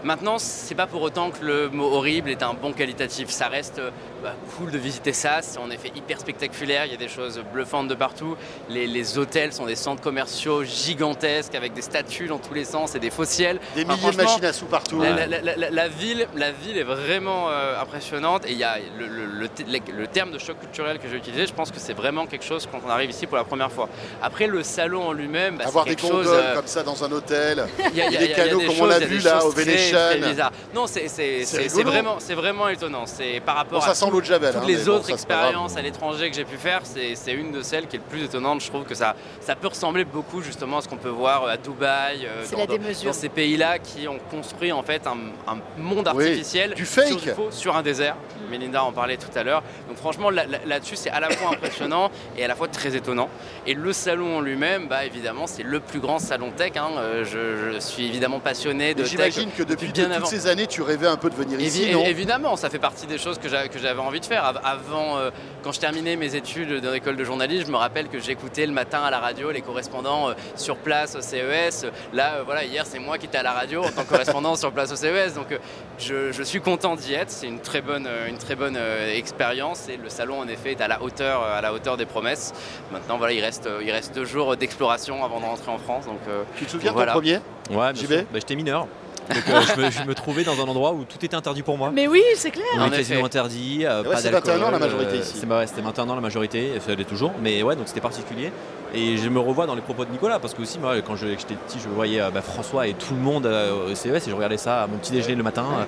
Maintenant, c'est pas pour autant que le mot horrible est un bon qualitatif. Ça reste euh, bah, cool de visiter ça. C'est en effet hyper spectaculaire. Il y a des choses bluffantes de partout. Les, les hôtels sont des centres commerciaux gigantesques avec des statues dans tous les sens et des fossiles. des Enfin, milliers de machines à sous partout La, la- la- la- la ville, la ville est vraiment euh, impressionnante et il y a le, le- le te- le- le terme de choc culturel que j'ai utilisé, je pense que c'est vraiment quelque chose quand on arrive ici pour la première fois. Après le salon en lui-même, bah, avoir des chose. gondoles euh, comme ça dans un hôtel il y a, il y a- des il y a canaux des comme on l'a vu des là, au Venetian. Très bizarres. Non, c'est vraiment, étonnant. C'est par bon rapport ça à sent tout- l'eau de Javel toutes hein, les bon, autres expériences à l'étranger que j'ai pu faire, c'est une de celles qui est le plus étonnante. Je trouve que ça, ça peut ressembler beaucoup justement à ce qu'on peut voir à Dubaï, euh, C'est dans, la dans- démesure. dans ces pays-là qui ont construit en fait un, un monde Oui, artificiel du fake. sur, du faux, sur un désert. Melinda en parlait tout à l'heure. Donc franchement là- là- là-dessus c'est à la fois impressionnant et à la fois très étonnant. Et le salon en lui-même, bah évidemment c'est le plus grand salon tech. hein. Euh, Je, je suis évidemment passionné de tech. J'imagine que depuis bien toutes avant. ces années, tu rêvais un peu de venir ici, non? évidemment, ça fait partie des choses que j'a- que j'avais envie de faire. Av- Avant, euh, quand je terminais mes études dans l'école de journalisme, je me rappelle que j'écoutais le matin à la radio les correspondants euh, sur place au CES. Là, euh, voilà, hier, c'est moi qui étais à la radio en tant que correspondant sur place au CES. Donc, euh, je, je suis content d'y être. C'est une très bonne, une très bonne euh, expérience et le salon, en effet, est à la hauteur, à la hauteur des promesses. Maintenant, voilà, il reste, il reste deux jours d'exploration avant de rentrer en France. Donc, euh, Tu te souviens de Voilà. ton premier Ouais, Bah, J'étais mineur. Donc euh, je, me, je me trouvais dans un endroit où tout était interdit pour moi. Mais oui, c'est clair. Quasiment interdit, euh, Ouais, pas c'est d'alcool, 21 ans la majorité euh, ici. ouais, C'était 21 ans la majorité, et ça l'est toujours. Mais ouais, donc c'était particulier. Et je me revois dans les propos de Nicolas, parce que aussi, moi, quand j'étais petit, je voyais euh, bah, François et tout le monde euh, au CES, et je regardais ça à mon petit déjeuner le matin, euh,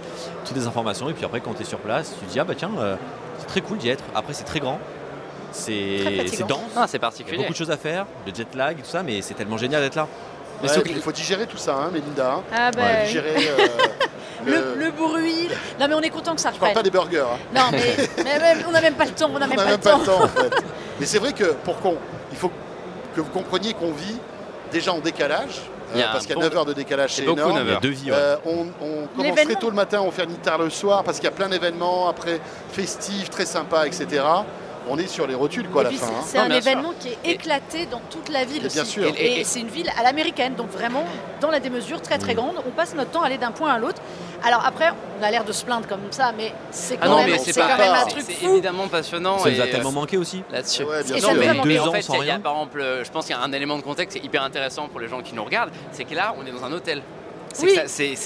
toutes les informations. Et puis après, quand tu es sur place, tu te dis, ah bah tiens, euh, c'est très cool d'y être. Après, c'est très grand, c'est dense. ah, c'est Il y a particulier. beaucoup de choses à faire, le jet lag et tout ça, mais c'est tellement génial d'être là. Ouais, Il faut digérer tout ça, hein, Mélinda. hein. Ah bah, Ouais, oui. digérer euh, le, le bruit. Non mais on est content que ça Je parle reprenne. pas des burgers. hein. Non mais, on n'a même pas le temps. On n'a même pas même le pas temps. le temps en fait. Mais c'est vrai que pour qu'on, il faut que vous compreniez qu'on vit déjà en décalage, euh, parce qu'il y a bon- 9 heures de décalage, c'est c'est beaucoup, énorme. 9 Il y a heures. deux vies. ouais. Euh, on, on commence très tôt le matin, on finit tard le soir parce qu'il y a plein d'événements après festifs, très sympas, etc. On est sur les rotules quoi à la fin. c'est- hein. Non, un sûr. événement qui est Et- éclaté dans toute la ville Et bien aussi. sûr. Et, Et- et- c'est une ville à l'américaine, donc vraiment dans la démesure très très grande. On passe notre temps à aller d'un point à l'autre. Alors après, on a l'air de se plaindre comme ça, mais c'est quand Ah non, même, mais c'est c'est c'est pas quand même un truc C'est fou. évidemment passionnant. Ça nous a et, tellement euh, manqué aussi. là-dessus. Ouais, bien sûr. mais, deux en ans fait, sans y a- rien. par exemple, euh, je pense qu'il y a un élément de contexte qui est hyper intéressant pour les gens qui nous regardent, c'est que là, on est dans un hôtel. C'est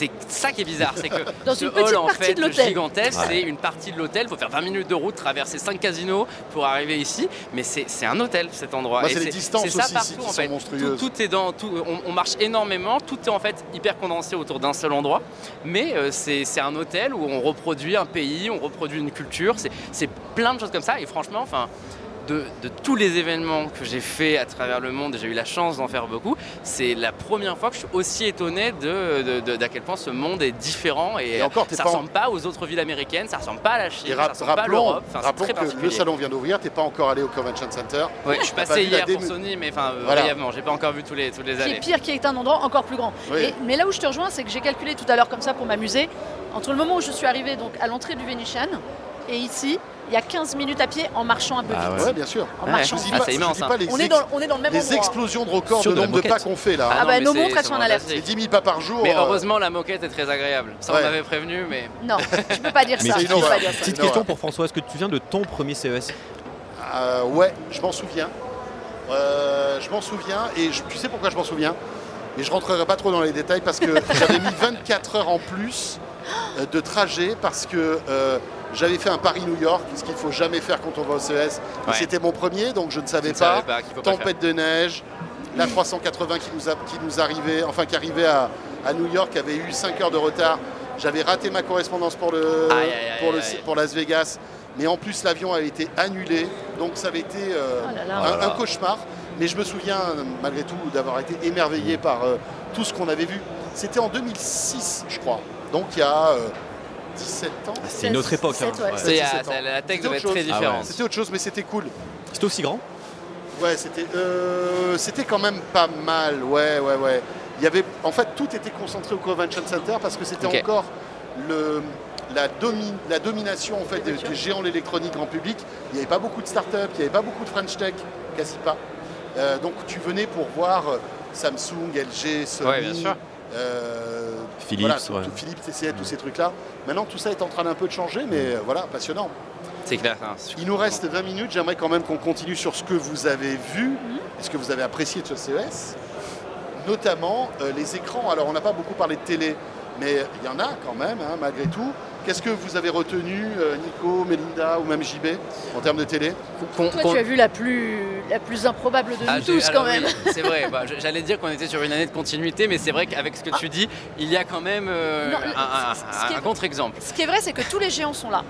Oui. ça- qui est bizarre, c'est que Dans ce une hall en fait de gigantesque, Ouais. c'est une partie de l'hôtel. Il faut faire 20 minutes de route, traverser 5 casinos pour arriver ici, mais c'est un hôtel cet endroit. Et c'est les distances ça aussi partout en sont fait. monstrueuses. Tout, tout est dans, tout, on, on marche énormément, tout est en fait hyper condensé autour d'un seul endroit, mais euh, c'est un hôtel où on reproduit un pays, on reproduit une culture, c'est plein de choses comme ça. Et franchement, enfin. De, de tous les événements que j'ai fait à travers le monde, et j'ai eu la chance d'en faire beaucoup, c'est la première fois que je suis aussi étonné de, de- de- d'à quel point ce monde est différent et, Et encore, ça en- ressemble pas aux autres villes américaines, ça ressemble pas à la Chine, Et ça ressemble pas à rappelons, l'Europe, enfin, c'est rappelons très que le salon vient d'ouvrir, t'es pas encore allé au Convention Center. Ouais, je suis passé hier pour Sony, mais enfin euh, Voilà. brièvement, j'ai pas encore vu tous les, toutes les Qui est pire, qui est un endroit encore plus grand. Oui. Et- mais là où je te rejoins, c'est que j'ai calculé tout à l'heure comme ça pour m'amuser. Entre le moment où je suis arrivée donc à l'entrée du Venetian et ici, il y a 15 minutes à pied en marchant un peu Ah vite. Ouais, bien sûr. En Ouais. marchant. Ah, c'est immense, hein. pas les, On est, dans, on est dans le même les endroit. explosions de records Sur de de nombre de pas qu'on fait là. Ah hein. bah, mais nos c'est- montres, elles c'est sont en alerte. Fantastique. 10 000 pas par jour. Mais euh, heureusement, la moquette est très agréable. Ça, Ouais. on m'avait prévenu, mais Non, je peux pas dire Mais ça. c'est Je peux une pas horreur. dire ça. Petite question pour François, est-ce que tu te souviens de ton premier CES Euh, ouais, je m'en souviens. Euh, je m'en souviens et je- tu sais pourquoi je m'en souviens? Et je rentrerai pas trop dans les détails parce que j'avais mis 24 heures en plus de trajet parce que euh, j'avais fait un Paris-New York, ce qu'il faut jamais faire quand on va au CES. Ouais. C'était mon premier, donc je ne savais je ne pas. Tempête de neige, la 380 qui nous, a- qui nous arrivait, enfin qui arrivait à, à New York avait eu 5 heures de retard. J'avais raté ma correspondance pour, le, Aïe, aïe, aïe, pour, le- aïe. pour Las Vegas, mais en plus l'avion avait été annulé, donc ça avait été euh, Oh là là. un, Oh un cauchemar. Mais je me souviens malgré tout d'avoir été émerveillé par euh, tout ce qu'on avait vu. C'était en 2006, je crois, donc il y a euh, 17 ans. C'est une autre époque. hein. 17, ouais. Ouais. C'est- 17 ah, ans. ça- la tech C'était devait être autre très chose. Ah ouais. différente. C'était autre chose, mais c'était cool. C'était aussi grand? Ouais, c'était euh, c'était quand même pas mal. Ouais, ouais, ouais. Il y avait, en fait, tout était concentré au Convention Center parce que c'était encore le, la, domi- la domination en fait des, géants de l'électronique en public. Il n'y avait pas beaucoup de start-up, il n'y avait pas beaucoup de French Tech, quasi pas. Euh, donc tu venais pour voir euh, Samsung, LG, Sony, Ouais, bien sûr. Euh, Philips, voilà, tout- ouais. tout- Philips, TCL, tous ces trucs-là. Maintenant, tout ça est en train d'un peu de changer, mais euh, voilà, passionnant. C'est clair. hein, Il nous reste 20 minutes. J'aimerais quand même qu'on continue sur ce que vous avez vu et ce que vous avez apprécié de ce CES. Notamment euh, les écrans. Alors, on n'a pas beaucoup parlé de télé, mais il y en a quand même, hein, malgré tout. Qu'est-ce que vous avez retenu, euh, Nico, Melinda ou même JB, en termes de télé Toi, tu as vu la plus, la plus improbable de Ah, nous j'ai- tous alors quand même. oui, c'est vrai, bah, j'allais dire qu'on était sur une année de continuité, mais c'est vrai qu'avec ce que tu dis, il y a quand même euh, Non, un, contre-exemple. Ce qui est vrai, c'est que tous les géants sont là.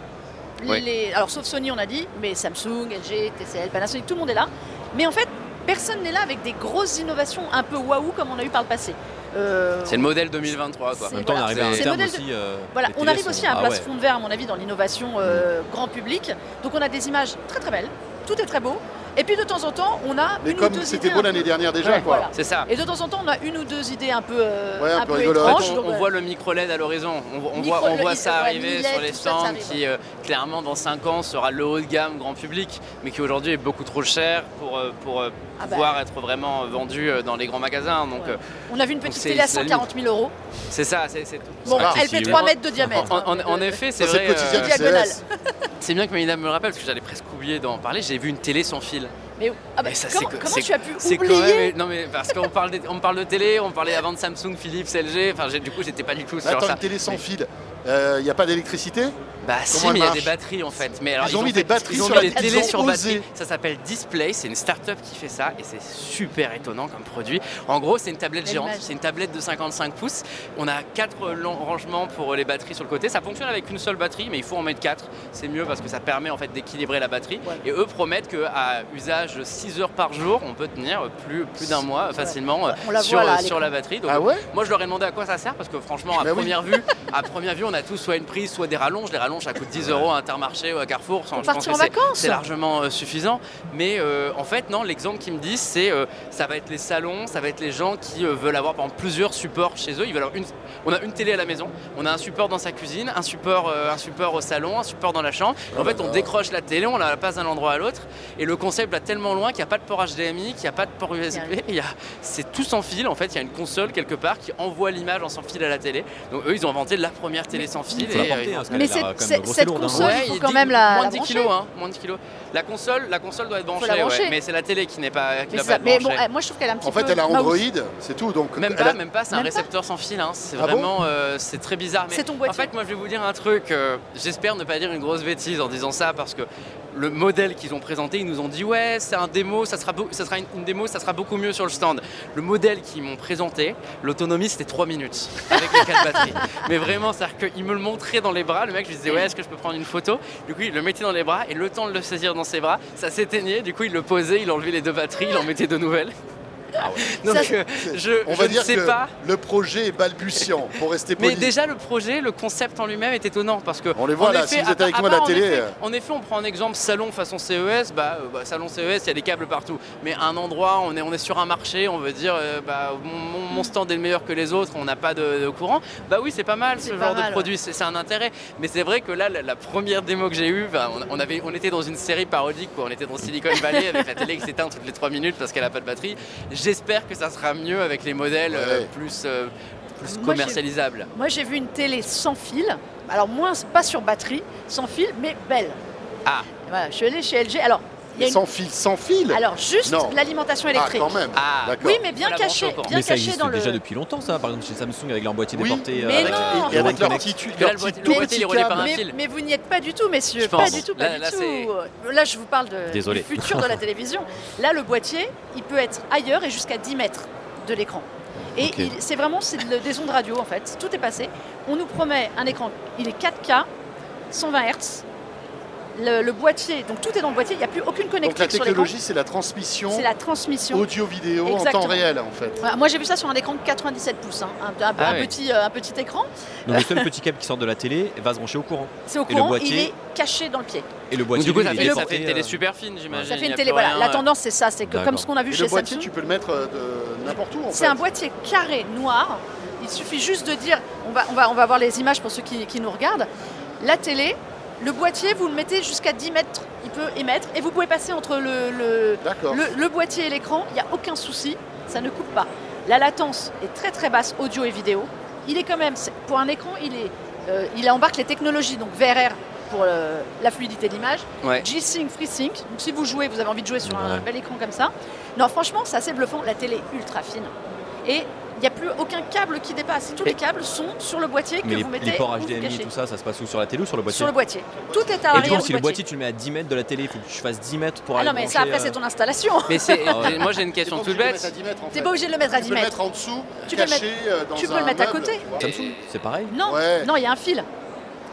Oui. Les- alors, sauf Sony, on a dit, mais Samsung, LG, TCL, Panasonic, tout le monde est là. Mais en fait, personne n'est là avec des grosses innovations un peu waouh comme on a eu par le passé. Euh, C'est le modèle 2023, quoi. En même temps, on voilà, arrive à un terme de- aussi. euh, Voilà, on arrive sont- aussi à un Ah ouais. plafond de verre, à mon avis, dans l'innovation euh, grand public. Donc on a des images très très belles, tout est très beau. Et puis de temps en temps, on a Mais une ou comme c'était beau l'année dernière déjà, Ouais, quoi. voilà. C'est ça. Et de temps en temps, on a une ou deux idées un peu, euh, Ouais, un un peu peu rigolotes. En fait, étranges. on, donc, on euh, voit le micro-LED à l'horizon. On, voit- on Micro- voit, on le- voit ouais, ça arriver sur les tout ça, ça stands qui, euh, clairement, dans 5 ans, sera le haut de gamme grand public, mais qui aujourd'hui est beaucoup trop cher pour, euh, pour euh, Ah bah. pouvoir être vraiment vendu euh, dans les grands magasins. Donc, Ouais. euh, On a vu une petite télé à c'est la 140 000 euros. c'est ça. c'est tout. Bon, Ah, elle fait oui. 3 mètres de diamètre. En, en- mais en de- effet, c'est vrai. euh, c'est bien que Mélina me le rappelle, parce que j'allais presque oublier d'en parler. J'ai vu une télé sans fil. Mais, ah bah, Mais ça, comment comment tu as pu C'est quand oublier même. Non, mais parce qu'on parle, on parle de télé, on parlait avant de Samsung, Philips, LG. Enfin, du coup, j'étais pas du tout sur attends, ça. une télé sans Mais- fil, il n'y a pas d'électricité? Bah si, Comment mais il y a des batteries en fait. Mais alors, Ils ont mis des batteries ils ont sur mis la- des ils télés sur osé. batterie. Ça s'appelle Display, c'est une start-up qui fait ça et c'est super étonnant comme produit. En gros, c'est une tablette géante, c'est une tablette de 55 pouces. On a quatre rangements pour les batteries sur le côté. Ça fonctionne avec une seule batterie, mais il faut en mettre quatre. C'est mieux parce que ça permet en fait d'équilibrer la batterie. Ouais. Et eux promettent qu'à usage 6 heures par jour, on peut tenir plus, plus d'un mois facilement euh, la sur, là, sur la batterie. Donc, Ah ouais? moi, je leur ai demandé à quoi ça sert parce que franchement, à Bah oui. première vue, à première vue, on on a tous soit une prise, soit des rallonges. Les rallonges, ça coûte 10 euros à Intermarché ou à Carrefour. Enfin, je pense que c'est- vacances. C'est largement euh, suffisant. Mais euh, en fait, non, l'exemple qu'ils me disent, c'est euh, ça va être les salons, ça va être les gens qui euh, veulent avoir par exemple, plusieurs supports chez eux. Ils veulent avoir une... On a une télé à la maison, on a un support dans sa cuisine, un support, euh, un support au salon, un support dans la chambre. En fait, on là. décroche la télé, on la passe d'un endroit à l'autre. Et le concept va tellement loin qu'il n'y a pas de port HDMI, qu'il n'y a pas de port USB. il y a- C'est tout sans fil. En fait, il y a une console quelque part qui envoie l'image en sans fil à la télé. Donc eux, ils ont inventé la première télé sans fil. Et, euh, hein, Mais c'est- quand même grosse cette lourde, hein. console, il faut quand même la- moins la de 10 brancher. kilos, hein, moins de 10 kilos. La console, la console doit être branchée, la ouais, mais c'est la télé qui n'est pas, qui Mais, n'a c'est pas ça. Mais bon, branchée. eh, moi je trouve qu'elle a un petit En peu. fait, elle a. Android, c'est tout. Donc, Même pas, a- même pas, c'est un récepteur sans fil. hein. C'est Ah bon vraiment, euh, c'est très bizarre. Mais C'est ton en fait, moi, je vais vous dire un truc. euh, J'espère ne pas dire une grosse bêtise en disant ça parce que le modèle qu'ils ont présenté, ils nous ont dit ouais, c'est un démo, ça sera, beau- ça sera une, une démo, ça sera beaucoup mieux sur le stand. Le modèle qu'ils m'ont présenté, l'autonomie c'était 3 minutes avec les 4 batteries. Mais vraiment, c'est-à-dire qu'il me le montrait dans les bras. Le mec, je lui disais ouais, est-ce que je peux prendre une photo? Du coup, il le mettait dans les bras et le temps de le saisir dans ses bras, ça s'éteignait. Du coup, il le posait, il enlevait les deux batteries, il en mettait de nouvelles. Donc, Ça, euh, je, On je va ne dire sais que pas. le projet est balbutiant, pour rester Mais poli. déjà le projet, le concept en lui-même est étonnant parce que On les voit en là, effet, si vous à êtes avec part- moi à la part, en télé, effet- euh. En effet, on prend un exemple salon façon CES, bah, euh, bah, salon CES, il y a des câbles partout. Mais à un endroit, on est, on est sur un marché, on veut dire, euh, bah, mon, stand est le meilleur que les autres, on n'a pas de, de courant. Bah oui, c'est pas mal ce genre mal, de produit, c'est c'est un intérêt. Mais c'est vrai que là, la, la première démo que j'ai eue, bah, on, on avait, on était dans une série parodique, quoi. on était dans Silicon Valley avec la télé qui s'éteint toutes les 3 minutes parce qu'elle n'a pas de batterie. J'espère que ça sera mieux avec les modèles euh, Ouais. plus, euh, plus commercialisables. Moi j'ai vu une télé sans fil. Alors moins pas sur batterie, sans fil, mais belle. Ah. Voilà, je suis allée chez LG. Alors il y a une- Sans fil, sans fil alors juste l'alimentation Ah, électrique. quand même. Ah. D'accord. oui, mais bien brancher caché, bien Mais ça caché existe dans le. déjà depuis longtemps, ça. Par exemple, chez Samsung avec leur boîtier Oui, déporté. euh, mais avec, non. Et avec leur petit, leur petit tout petit câble. un Mais, fil. mais vous n'y êtes pas du tout, messieurs. Pas du tout, pas Là- du là, tout. Là, je vous parle de, Désolé. du futur de la télévision. Là, le boîtier, il peut être ailleurs et jusqu'à 10 mètres de l'écran. Et c'est vraiment des ondes radio en fait. Tout est passé. On nous promet un écran. Il est 4K, 120 Hz. Le, le boîtier, donc tout est dans le boîtier. Il n'y a plus aucune Donc la technologie, c'est la transmission C'est la transmission. audio-vidéo en temps réel, en fait. Voilà, moi j'ai vu ça sur un écran de 97 pouces, hein. un, un- Ah un oui. petit, euh, un petit écran. Donc le seul petit câble qui sort de la télé va se brancher au courant. C'est au Et le courant, boîtier il est caché dans le pied. Et le Donc boîtier, du coup, ça fait, ça fait une télé euh, super fine, j'imagine. Ça fait une a télé. Voilà, rien, la tendance c'est ça, c'est que comme ce qu'on a vu Et chez le boîtier, Samsung. tu peux le mettre euh, n'importe où, en C'est un boîtier carré noir. Il suffit juste de dire, on va, on va, on va voir les images pour ceux qui, qui nous regardent. La télé, le boîtier, vous le mettez jusqu'à 10 mètres, il peut émettre, et vous pouvez passer entre le, le, D'accord. le- le boîtier et l'écran, il n'y a aucun souci, ça ne coupe pas. La latence est très très basse, audio et vidéo. Il est quand même, pour un écran, il, est, euh, il embarque les technologies, donc VRR pour le- la fluidité de l'image, Ouais. G-Sync, FreeSync. Donc si vous jouez, vous avez envie de jouer sur un bel écran comme ça. Non, franchement, c'est assez bluffant. La télé est ultra fine. Et n'y a plus aucun câble qui dépasse. Tous les câbles sont sur le boîtier que Mais les, vous mettez les ports HDMI et tout ça, ça se passe où? Sur la télé ou sur le boîtier? Sur le boîtier. Tout est à Et du l'arrière coup, du si le boîtier. boîtier tu le mets à 10 mètres de la télé, il faut que tu fasses 10 mètres pour Ah aller non, mais ça après, c'est euh, ton installation. Mais c'est, moi j'ai une question toute obligé de le bête. mettre à 10 mètres, en T'es fait. pas obligé de le mettre à Tu 10 peux le mètres. mettre en dessous, Tu peux le caché euh, tu peux le mettre à côté. tu. Samsung, c'est pareil. Non, il y a un fil.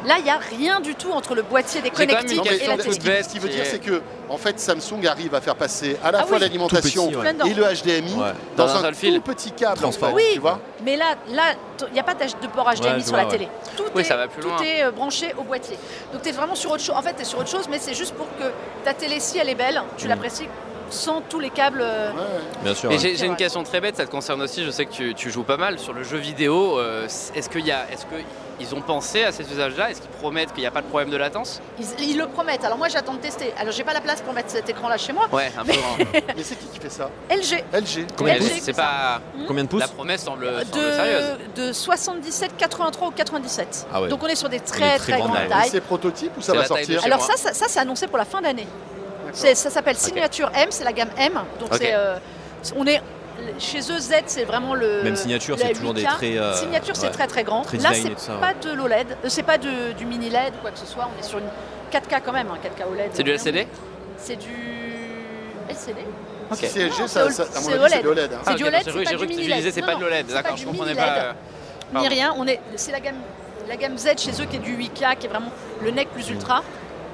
Là, il n'y a rien du tout entre le boîtier des connectiques et la qui- ce qui veut dire, est- c'est que en fait, Samsung arrive à faire passer à la Ah fois oui. l'alimentation ouais. Et le HDMI Ouais. dans, Dans un un, seul fil. tout petit câble, en fait. Oui. tu vois. Mais là, là, il n'y a pas de port HDMI Ouais, sur vois, la ouais. télé. Tout, Oui, est, ça va plus tout loin. est branché au boîtier. Donc tu es vraiment sur autre chose. En fait, tu es sur autre chose, mais c'est juste pour que ta télé, si elle est belle, tu Mm. l'apprécies sans tous les câbles. euh. Bien sûr. Ouais. j'ai, une question très bête, ça te concerne aussi, je sais que tu, tu joues pas mal sur le jeu vidéo. euh, est-ce qu'il y a, est-ce qu'ils ont pensé à ces usages-là? Est-ce qu'ils promettent qu'il n'y a pas de problème de latence? Ils, ils le promettent. Alors moi, j'attends de tester. Alors j'ai pas la place pour mettre cet écran-là chez moi. Ouais, un peu. hein. Mais c'est qui qui fait ça? LG. LG. Combien de pouces? c'est pas. Combien de pouces? La promesse semble, semble sérieuse. De, de 77, 83 ou 97. Ah ouais. Donc on est sur des très très très grandes grandes tailles. C'est prototype ou ça va de sortir? Alors ça, ça, ça, c'est annoncé pour la fin d'année. Ça s'appelle Signature M, c'est la gamme M. Donc Ok. c'est, euh, on est chez eux Z, c'est vraiment le. Même signature, c'est toujours des 8K. traits. euh, Signature, c'est ouais. très très grand. Très Là, c'est pas ouais. de l'OLED, euh, c'est pas de, du mini LED ou quoi que ce soit. On est sur une 4K quand même, un 4K OLED. C'est du LCD C'est du LCD. Si c'est OLED. c'est de l'OLED. hein. C'est du OLED, j'ai c'est pas du cru que tu mini disais LED. c'est pas de l'OLED, c'est d'accord, je du comprenais mini pas. LED. euh, Ni rien, on est, c'est la gamme, la gamme Z chez eux qui est du 8K, qui est vraiment le nec plus ultra.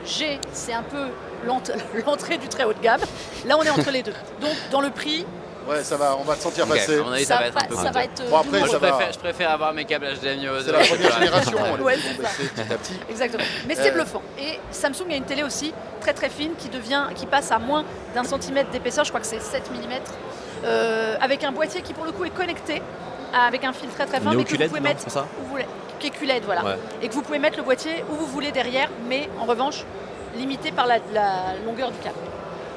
G, c'est un peu l'entrée du très haut de gamme. Là, on est entre les deux. Donc, dans le prix, Ouais, ça va, on va te sentir Ok, passer. avis, ça, ça, va être un va, peu ça coûteux. va être euh, Bon, après, je ça va. préfère, je préfère avoir mes câbles HDMI C'est la première génération, on Ouais, les c'est fait ça. baisser petit à petit. Exactement. Mais Euh. c'est bluffant. Et Samsung a une télé aussi très très fine qui devient, qui passe à moins d'un centimètre d'épaisseur. Je crois que c'est 7 mm. avec un boîtier qui pour le coup est connecté avec un fil très très fin, mais que vous pouvez non, mettre c'est ça où vous voulez, qui est QLED, voilà, Ouais. et que vous pouvez mettre le boîtier où vous voulez derrière, mais en revanche limité par la, la longueur du câble.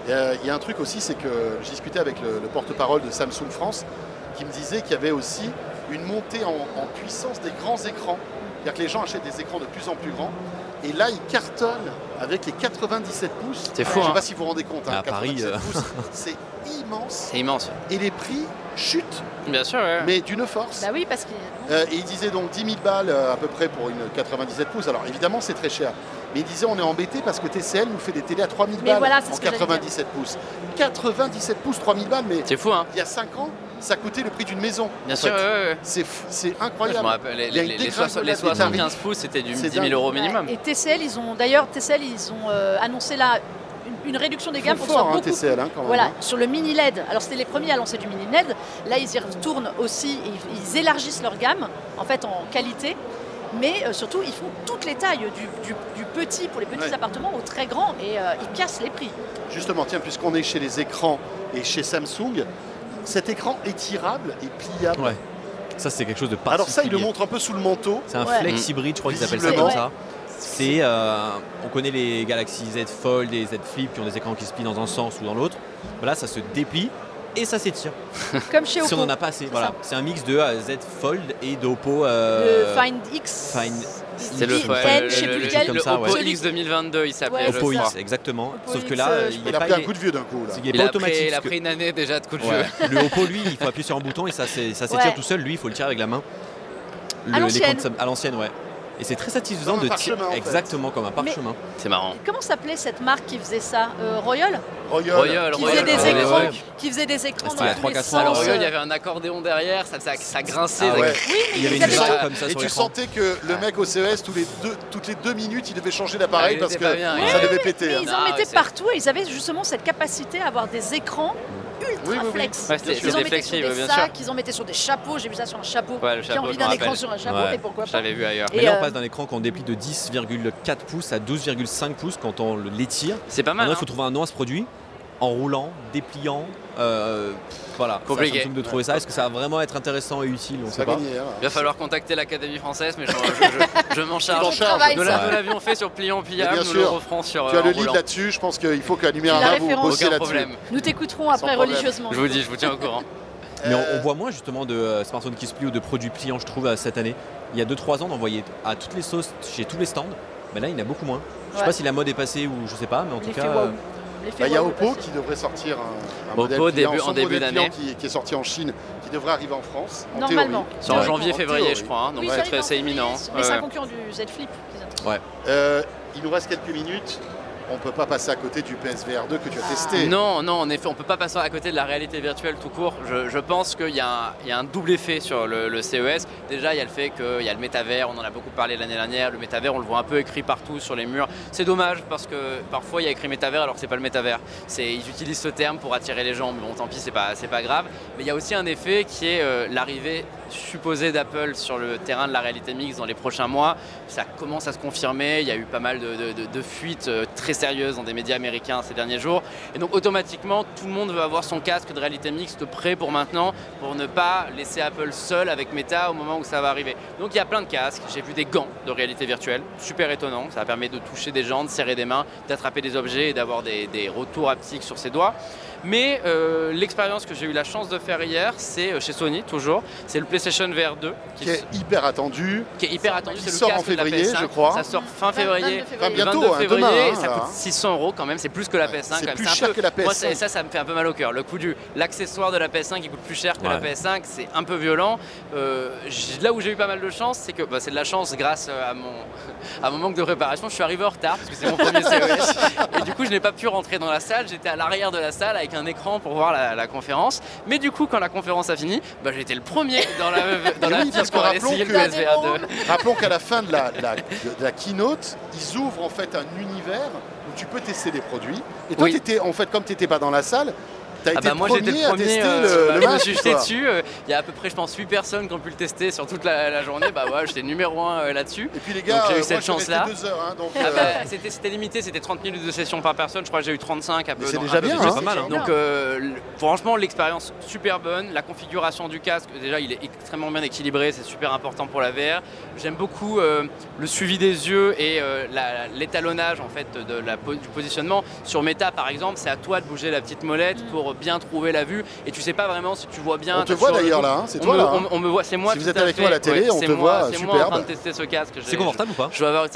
Il y a- il y a un truc aussi, c'est que j'ai discuté avec le, le porte-parole de Samsung France qui me disait qu'il y avait aussi une montée en, en puissance des grands écrans. C'est-à-dire que les gens achètent des écrans de plus en plus grands. Et là, ils cartonnent avec les 97 pouces. C'est fou, Je ne sais hein. pas si vous vous rendez compte. hein, À Paris, 97 euh. pouces, c'est immense. C'est immense. Et les prix chutent, Bien sûr, ouais. mais d'une force. Bah oui, parce que Euh, et il disait donc 10 000 balles euh, à peu près pour une 97 pouces. Alors évidemment, c'est très cher. Mais il disait on est embêté parce que TCL nous fait des télés à 3 000 Mais balles voilà, c'est en ce que j'allais dire. 97 pouces. 97 pouces, 3 000 balles, mais C'est fou, hein il y a 5 ans, ça coûtait le prix d'une maison. Bien en sûr, ouais, ouais. C'est Je me incroyable. rappelle, les, Il y a une les- les dégringolade soix- les des 75 tarifs. pouces, c'était du C'est 10 000 dingue. euros minimum. Et TCL, ils ont d'ailleurs TCL, ils ont euh, annoncé là une, une réduction des gammes pour fort, hein, beaucoup TCL, hein, quand même. Voilà, hein. sur le mini LED. Alors c'était les premiers à lancer du mini LED. Là, ils y retournent aussi. et ils élargissent leur gamme, en fait, en qualité. Mais euh, surtout, ils font toutes les tailles, du, du- du petit pour les petits Ouais. appartements au très grand, et euh, ils cassent les prix. Justement, tiens, puisqu'on est chez les écrans et chez Samsung, cet écran étirable et pliable. Ouais. Ça, c'est quelque chose de particulier. Alors ça, il le montre un peu sous le manteau. C'est un Ouais. flex hybride, je crois qu'ils appellent ça comme ça. C'est, euh, on connaît les Galaxy Z Fold et Z Flip qui ont des écrans qui se plient dans un sens ou dans l'autre. Là, ça se déplie et ça s'étire. Comme chez Si on Oppo. n'en a pas assez, C'est voilà. C'est un mix de euh, Z Fold et d'Oppo. euh, Le Find X. Find- C'est le, le- je sais le- plus le- lequel. comme le ça, Oppo ouais. X 2022, il s'appelait. Oppo. X, exactement. Oppo Sauf que là, euh, il a pas, pris un coup de vieux d'un coup. Là. il est Il pas a, automatique. pris, il a pris une année déjà de coup de jeu. Ouais. Le Oppo, lui, il faut appuyer sur un bouton et ça, c'est- ça s'étire Ouais. tout seul. Lui, il faut le tirer avec la main. Le- l'ancienne. À l'ancienne, ouais. Et c'est très satisfaisant Comme de tirer. parchemin, en fait. Exactement comme un parchemin. C'est marrant. Comment s'appelait cette marque qui faisait ça Euh, Royal Royal. Royal, Qui Royal, faisait des ouais, écrans, qui faisait des écrans dans tous les Alors, sens. Royal, il y avait un accordéon derrière, ça, ça, ça grinçait. Ah ça- ouais. Oui, mais Il y avait une pas- comme ça Et sur tu sentais que le mec au CES, tous les deux, toutes les deux minutes, il devait changer d'appareil Ah, il parce que bien, ça devait péter. Mais hein. ils Ah, en mettaient partout et ils avaient justement cette capacité à avoir des écrans ultra Oui, oui, oui. flex. Ouais, ils mettaient flexible, sur des bien sacs, ils en mettaient sur des chapeaux. J'ai vu ça sur un chapeau. Ouais, chapeau, envie d'un écran sur un chapeau, Ouais. mais pourquoi Je pas l'avais vu ailleurs. Et Mais là, euh, on passe d'un écran qu'on déplie de 10,4 pouces à 12,5 pouces quand on le- l'étire. C'est pas mal. Maintenant, il hein. faut trouver un nom à ce produit en roulant, dépliant. Euh, voilà, Compliqué. De trouver ça. Est-ce que ça va vraiment être intéressant et utile? On C'est sait pas gagné. hein. Il va falloir contacter l'Académie française, mais je, je- je- je m'en charge. travail, Nous l'avions fait sur pliant pliable, bien nous sûr. le referons sur Tu euh, as le en lead là-dessus. Je pense qu'il faut qu'à numéro la 1, vous bossiez là-dessus. problème. Nous t'écouterons après problème. religieusement. Je vous dis, je vous tiens au courant. Mais on, Euh, on voit moins justement de euh, smartphones qui se plient ou de produits pliants, je trouve, euh, cette année. Il y a 2-3 ans, on en voyait à toutes les sauces, chez tous les stands. Mais là, il y en a beaucoup moins. Je sais Ouais. pas si la mode est passée ou je sais pas, mais en tout cas. Bah, Il y a Oppo qui devrait sortir un, un Oppo, modèle client, début- en début d'année. qui, qui est sorti en Chine, qui devrait arriver en France. en Normalement. C'est en Ouais. janvier, février, je crois. hein, donc Oui, c'est imminent. Mais Ouais, c'est un ouais. concurrent du Z Flip. ont. Euh, il nous reste quelques minutes. On ne peut pas passer à côté du PSVR 2 que tu as Ah. testé. Non, non, en effet, on peut pas passer à côté de la réalité virtuelle tout court. Je, je pense qu'il y, a un- il y a un double effet sur le, le CES. Déjà, il y a le fait qu'il y a le métavers, on en a beaucoup parlé l'année dernière. Le métavers, on le voit un peu écrit partout sur les murs. C'est dommage parce que parfois il y a écrit métavers alors que c'est pas le métavers. Ils utilisent ce terme pour attirer les gens, mais bon, tant pis, c'est pas, c'est pas grave. Mais il y a aussi un effet qui est euh, l'arrivée supposée d'Apple sur le terrain de la réalité mixte dans les prochains mois. Ça commence à se confirmer. Il y a eu pas mal de, fuites euh, très sérieuses dans des médias américains ces derniers jours. Et donc automatiquement, tout le monde veut avoir son casque de réalité mixte prêt pour maintenant, pour ne pas laisser Apple seul avec Meta au moment où ça va arriver. Donc il y a plein de casques. J'ai vu des gants de réalité virtuelle, super étonnant. Ça permet de toucher des gens, de serrer des mains, d'attraper des objets et d'avoir des, des retours haptiques sur ses doigts. Mais euh, l'expérience que j'ai eu la chance de faire hier, c'est euh, chez Sony toujours. C'est le PlayStation VR 2 qui, Qui est hyper attendu. qui est hyper attendu. C'est le sort en février, PS5. je crois. Ça sort fin février. 22 Enfin, bientôt, 22 hein, février, demain, hein, ça là, coûte hein. 600 euros quand même, c'est plus que la PS5. C'est plus cher peu- que la Moi, PS5. ça, ça, ça me fait un peu mal au cœur. Le coût du l'accessoire de la PS5 qui coûte plus cher que la Ouais. PS5, c'est un peu violent. Euh, là où j'ai eu pas mal de chance, c'est que bah, c'est de la chance grâce à mon, à mon manque de préparation. Je suis arrivé en retard parce que c'est mon premier CES. Et du coup, je n'ai pas pu rentrer dans la salle. J'étais à l'arrière de la salle avec un écran pour voir la, la conférence. Mais du coup, quand la conférence a fini, bah, été le premier dans la, dans la oui, parce pour rappelons essayer le que- PSVR 2. Rappelons qu'à la fin de la, de la- de la keynote, ils ouvrent en fait un univers où tu peux tester des produits. Et toi, Oui. t'étais- en fait, comme tu n'étais pas dans la salle, T'as Ah été bah moi j'étais le à premier, tester euh, le, bah, le je me match, suis jeté quoi. dessus. euh, Il y a à peu près je pense 8 personnes qui ont pu le tester sur toute la, la journée. Bah ouais, j'étais numéro 1 là-dessus. Et puis les gars, j'ai eu euh, cette je suis deux heures, hein, Ah euh, bah, c'était limité, c'était 30 minutes de session par personne. Je crois que j'ai eu 35 un peu. C'est déjà peu bien, hein. pas mal. hein. Donc euh, franchement l'expérience super bonne, la configuration du casque déjà il est extrêmement bien équilibré, c'est super important pour la VR. J'aime beaucoup euh, le suivi des yeux et euh, l'étalonnage en fait de la, po- du positionnement. Sur Meta par exemple, c'est à toi de bouger la petite molette Mm. Pour bien trouver la vue et tu sais pas vraiment si tu vois bien. on te voit d'ailleurs là, hein, c'est toi me, là. hein. on- on me voit, c'est moi. Si vous êtes avec fait. moi à la télé, Ouais, on te moi- voit C'est moi en train de tester ce casque. C'est confortable ou pas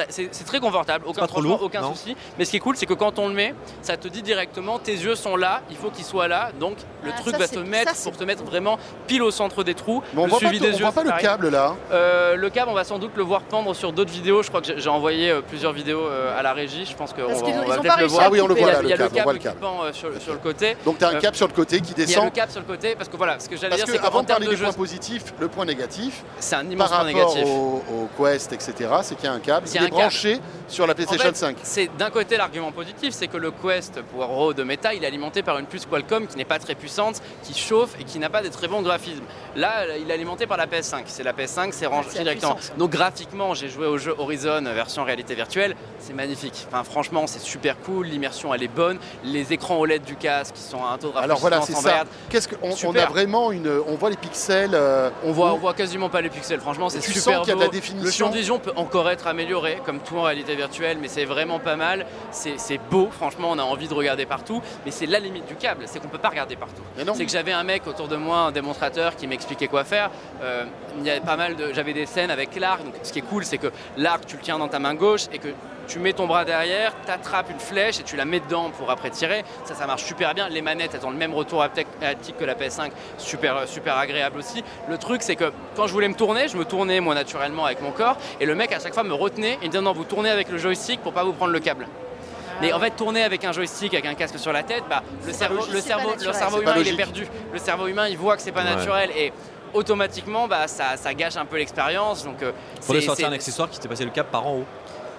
C'est c'est très confortable, aucun, trop lourd, aucun non souci. Mais ce qui est cool, c'est que quand on le met, ça te dit directement tes yeux sont là, il faut qu'ils soient là. Donc le Ah, truc ça, va te mettre ça, pour te mettre vraiment pile au centre des trous. Mais on le voit pas, suivi on voit le câble là. Euh, le câble, on va sans doute le voir pendre sur d'autres vidéos. Je crois que j'ai- envoyé euh, plusieurs vidéos euh, à la régie. Je pense qu'on va, peut-être le voir. Ah oui, on le voit là, il y a le le câble, sur le côté. Donc tu as un Sur le côté qui Il y a descend. le câble sur le côté parce que voilà, ce que j'allais dire, c'est que avant qu'en de parler des jeu, points positifs, le point négatif, c'est un par immense point rapport négatif. au, au Quest, etc., c'est qu'il y a un câble qui est câble. branché sur la En PlayStation fait, 5. C'est d'un côté l'argument positif, c'est que le Quest pour Raw de Meta, il est alimenté par une puce Qualcomm qui n'est pas très puissante, qui chauffe et qui n'a pas des très bons graphismes. Là, il est alimenté par la PS5. C'est la PS5, c'est rangé directement. Donc graphiquement, j'ai joué au jeu Horizon version réalité virtuelle, c'est magnifique. Enfin, franchement, c'est super cool, l'immersion elle est bonne, les écrans OLED du casque qui sont à un taux de Alors voilà, c'est ça. Qu'est-ce que on, a vraiment une, on voit les pixels. euh, On voit, où- on voit quasiment pas les pixels, franchement c'est super sens qu'il y a de la beau. définition. Le champ de vision peut encore être amélioré, comme tout en réalité virtuelle, mais c'est vraiment pas mal. C'est beau, franchement on a envie de regarder partout, mais c'est la limite du câble, c'est qu'on peut pas regarder partout. C'est que j'avais un mec autour de moi, un démonstrateur qui m'expliquait quoi faire. Euh, il y a pas mal de, j'avais des scènes avec l'arc. Donc ce qui est cool, c'est que l'arc, tu le tiens dans ta main gauche et que tu mets ton bras derrière, t'attrapes une flèche et tu la mets dedans pour après tirer. Ça, ça marche super bien. Les manettes, elles ont le même retour haptique que la PS5, super, super agréable aussi. Le truc, c'est que quand je voulais me tourner, je me tournais moi naturellement avec mon corps et le mec à chaque fois me retenait et me disait non, vous tournez avec le joystick pour pas vous prendre le câble. Mais en fait, tourner avec un joystick, avec un casque sur la tête, bah, le cerveau, logique, le cerveau, le humain, il est perdu. Le cerveau humain, il voit que c'est pas Ouais. naturel et automatiquement, bah, ça, ça gâche un peu l'expérience. Donc, euh, Faudrait c'est- sortir un accessoire qui t'est passé le cap par en haut.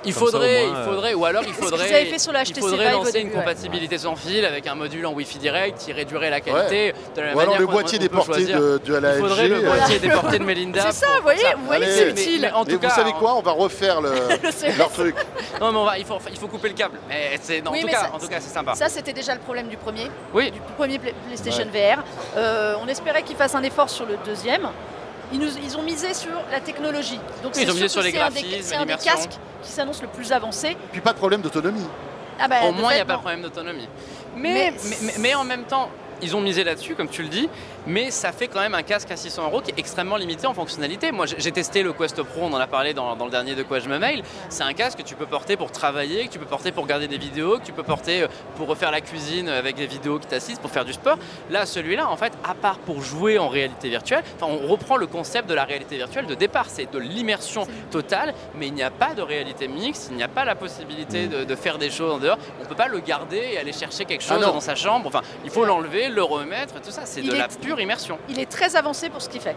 Il Comme ça, faudrait, au moins, il euh, faudrait, ou alors il faudrait, fait sur il faudrait lancer début, une ouais. compatibilité sans fil avec un module en Wi-Fi direct qui réduirait la qualité. De la Ou alors le qu'on- boîtier déporté de, de la Il faudrait le LG. boîtier déporté de Melinda. C'est ça, vous voyez, pour vous voyez c'est utile. mais en Mais tout vous cas, savez en- quoi On va refaire le, leur truc. Non, mais on va, il faut, il faut couper le câble. Mais c'est, non, Oui, en tout cas, ça- en tout cas, c'est sympa. Ça, c'était déjà le problème du premier, Oui. du premier Play- PlayStation VR. Euh, on espérait qu'ils fassent un effort sur le deuxième. Ils, nous, ils ont misé sur la technologie. Donc ils c'est ont misé sur les c'est un des- graphismes, C'est un des casques qui s'annonce le plus avancé. Puis pas de problème d'autonomie. Ah bah, Au moins, il n'y a pas de problème d'autonomie. Mais, Mais- mais, mais- mais en même temps, ils ont misé là-dessus, comme tu le dis, mais ça fait quand même un casque à 600 euros qui est extrêmement limité en fonctionnalité. Moi, j'ai testé le Quest Pro, on en a parlé dans, dans le dernier de quoi je me mail. C'est un casque que tu peux porter pour travailler, que tu peux porter pour regarder des vidéos, que tu peux porter euh, pour refaire la cuisine avec des vidéos qui t'assistent, pour faire du sport. Là, celui-là, en fait, à part pour jouer en réalité virtuelle, enfin, on reprend le concept de la réalité virtuelle de départ. C'est de l'immersion totale, mais il n'y a pas de réalité mixte, il n'y a pas la possibilité de, de faire des choses en dehors. On ne peut pas le garder et aller chercher quelque Ah chose dans sa chambre. Enfin, il faut l'enlever, le remettre, tout ça. C'est de la pure immersion. Il est très avancé pour ce qu'il fait.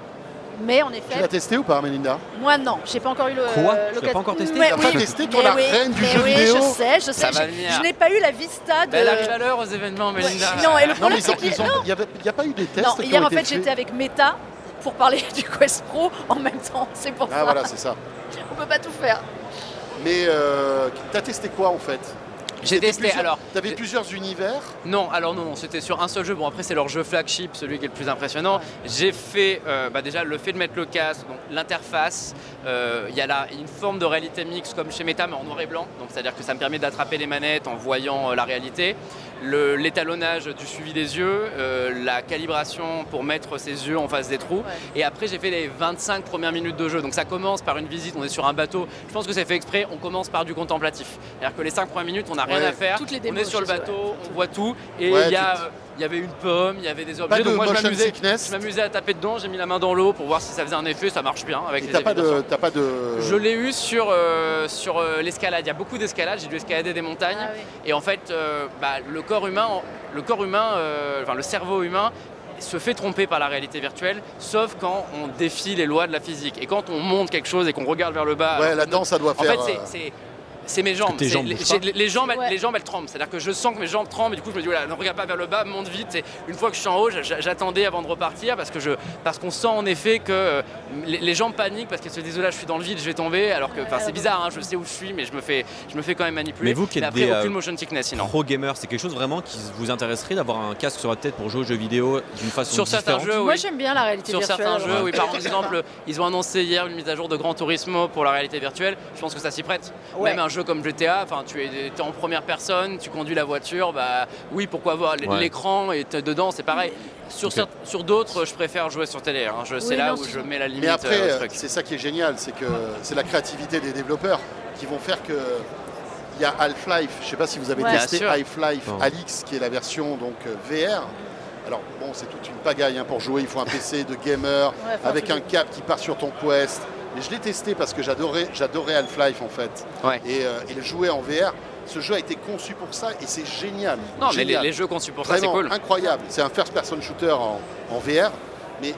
Mais en Tu effet, l'as testé ou pas, Melinda? Moi non, j'ai pas encore eu le. Quoi? Tu l'as pas encore testé Mais oui, pas testé, toi, la oui, reine du mais jeu oui, vidéo? Je sais, je sais. Je n'ai pas eu la vista de. Elle arrive à l'heure aux événements, Ouais, Melinda. non, et le problème, c'est ils que- ont- il n'y a, pas eu des tests Non, qui hier ont en fait j'étais avec Meta pour parler du Quest Pro en même temps, c'est pour Ah ça. voilà, c'est ça. On peut pas tout faire. Mais euh, t'as testé quoi en fait? J'ai testé, alors. T'avais plusieurs univers. Non, alors non, non, c'était sur un seul jeu. Bon, après, c'est leur jeu flagship, celui qui est le plus impressionnant. J'ai fait, euh, bah, déjà, le fait de mettre le casque, donc l'interface. euh, Il y a là une forme de réalité mixte comme chez Meta, mais en noir et blanc. Donc, c'est-à-dire que ça me permet d'attraper les manettes en voyant euh, la réalité. L'étalonnage du suivi des yeux, euh, la calibration pour mettre ses yeux en face des trous. Ouais. Et après, j'ai fait les 25 premières minutes de jeu. Donc, ça commence par une visite, on est sur un bateau. Je pense que c'est fait exprès, on commence par du contemplatif. C'est-à-dire que les 5 premières minutes, on n'a rien Ouais. à faire. Toutes les on démos, est sur le bateau, on voit tout. Et Ouais, il y, a, tout- euh, il y avait une pomme, il y avait des objets. de Donc, moi, je m'amusais. à taper dedans, j'ai mis la main dans l'eau pour voir si ça faisait un effet, ça marche bien avec Et les t'as pas de, sûr. t'as pas de. Je l'ai eu sur, euh, sur euh, l'escalade. Il y a beaucoup d'escalade, j'ai dû escalader des montagnes. Ah oui. Et en fait, euh, bah, le corps humain, le corps humain, euh, enfin le cerveau humain se fait tromper par la réalité virtuelle, sauf quand on défie les lois de la physique. Et quand on monte quelque chose et qu'on regarde vers le bas. Ouais, là-dedans, ça doit en faire. fait, c'est- c'est mes jambes. les, jambes, elles- Ouais. les jambes, elles tremblent. C'est-à-dire que je sens que mes jambes tremblent. Et du coup, je me dis, voilà, ne regarde pas vers le bas, monte vite. Et une fois que je suis en haut, j'a- j'attendais avant de repartir parce que je, parce qu'on sent en effet que euh, les, les jambes paniquent parce qu'elles se disent, là, je suis dans le vide, je vais tomber. Alors que, enfin, c'est bizarre. hein, je sais où je suis, mais je me fais, je me fais quand même manipuler. Mais vous qui êtes après, des, aucune euh, motion sickness, sinon. Pro gamer, c'est quelque chose vraiment qui vous intéresserait d'avoir un casque sur la tête pour jouer aux jeux vidéo d'une façon Sur certains différente jeux, Moi j'aime bien la réalité Sur virtuelle. certains jeux, oui, par exemple, ils ont annoncé hier une mise à jour de Gran Turismo pour la réalité virtuelle. Je pense que ça s'y prête. Ouais. Même un jeu comme GTA, enfin, tu es, es en première personne, tu conduis la voiture, bah oui, pourquoi voir l- Ouais. l'écran et t'es dedans, c'est pareil. Sur, sur d'autres, je préfère jouer sur télé. hein. Je- C'est là non, où je mets la limite Mais après, euh, c'est ça qui est génial, c'est que c'est la créativité des développeurs qui vont faire que il y a Half-Life. Je ne sais pas si vous avez Ouais. testé. Half-Life. Alix, qui est la version donc euh, VR. Alors bon, c'est toute une pagaille hein, pour jouer. Il faut un PC de gamer Ouais, avec un câble qui part sur ton Quest. Mais je l'ai testé parce que j'adorais, j'adorais Half-Life en fait. Ouais. Et, euh, et le jouer en VR, ce jeu a été conçu pour ça et c'est génial. Non, mais les, jeux conçus pour ça, c'est cool. incroyable. C'est un first-person shooter en, en VR, mais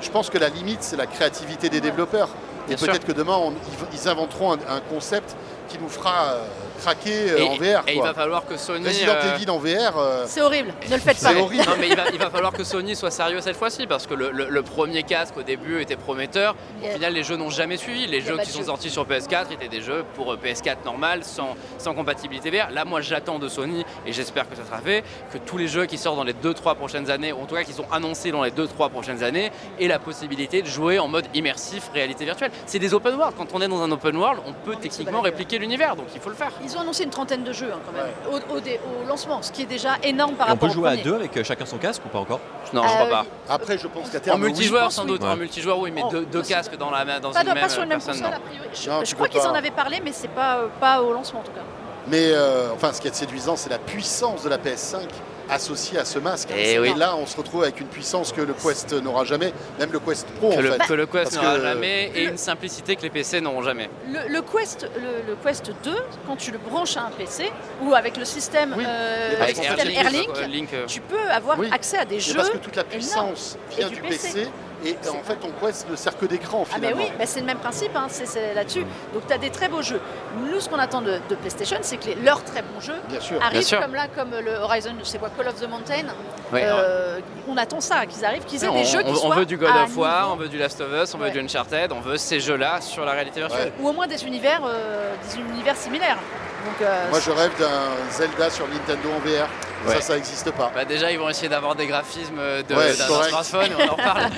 je pense que la limite, c'est la créativité des développeurs. Et peut-être que demain, on- ils, ils inventeront un, un concept qui nous fera euh, craquer euh, Et, en VR. et il va falloir que Sony. Resident euh, Evil en VR, euh, C'est horrible, ne le faites pas. c'est horrible. Non mais il va, il va falloir que Sony soit sérieux cette fois-ci parce que le, le- le premier casque au début était prometteur. Au Yeah. final les jeux n'ont jamais suivi. Les jeux qui sont jeu. sortis sur PS4 étaient des jeux pour euh, PS4 normal sans, sans compatibilité VR. Là moi j'attends de Sony et j'espère que ça sera fait que tous les jeux qui sortent dans les 2-3 prochaines années, ou en tout cas qui sont annoncés dans les 2-3 prochaines années, aient la possibilité de jouer en mode immersif réalité virtuelle. C'est des open world. Quand on est dans un open world, on peut techniquement répliquer l'univers donc il faut le faire. Ils ont annoncé une trentaine de jeux hein, quand même au, au dé- au lancement, ce qui est déjà énorme par Et on rapport peut au jouer à deux avec euh, chacun son casque ou pas encore? Non, je Euh, crois pas. Après, je pense qu'à En terme, oui. multijoueur sans doute, en Ouais. multijoueur oui, mais En- deux, deux casques dans, la, dans Pas, une même pas sur une même personne. console non. a priori. Je, Non, je crois qu'ils en avaient parlé, mais c'est pas, euh, pas au lancement en tout cas. Mais euh, enfin, ce qui est séduisant, c'est la puissance de la PS5 associée à ce masque. hein. Eh oui. là, on se retrouve avec une puissance que le Quest n'aura jamais, même le Quest Pro que, en le, fait. que le Quest n'aura jamais et une simplicité que les PC n'auront jamais. Le, le Quest, le, le Quest 2, quand tu le branches à un PC ou avec le système, Oui. euh, système Airlink, euh, Link, euh, tu peux avoir Oui. accès à des jeux. parce que toute la puissance vient Et du du PC, PC. Et en fait Quest ne sert que d'écran Ah mais oui, bah, c'est le même principe, hein, c'est là-dessus. Donc tu as des très beaux jeux. Nous, ce qu'on attend de, de PlayStation, c'est que les- leurs très bons jeux Bien sûr. arrivent sûr. comme là, comme le Horizon, je sais quoi, Call of the Mountain. Euh, on attend ça, qu'ils arrivent, qu'ils aient on, des jeux qui on- on soient veut du God à of War, niveau, on veut du Last of Us, on veut Ouais. du Uncharted, on veut ces jeux-là sur la réalité virtuelle. ou au moins des univers, euh, des univers similaires. Donc, euh, Moi je rêve d'un Zelda sur Nintendo en VR. Ouais. Ça, ça n'existe pas. Bah déjà, ils vont essayer d'avoir des graphismes de- Ouais, d'un correct. smartphone, et on en parle.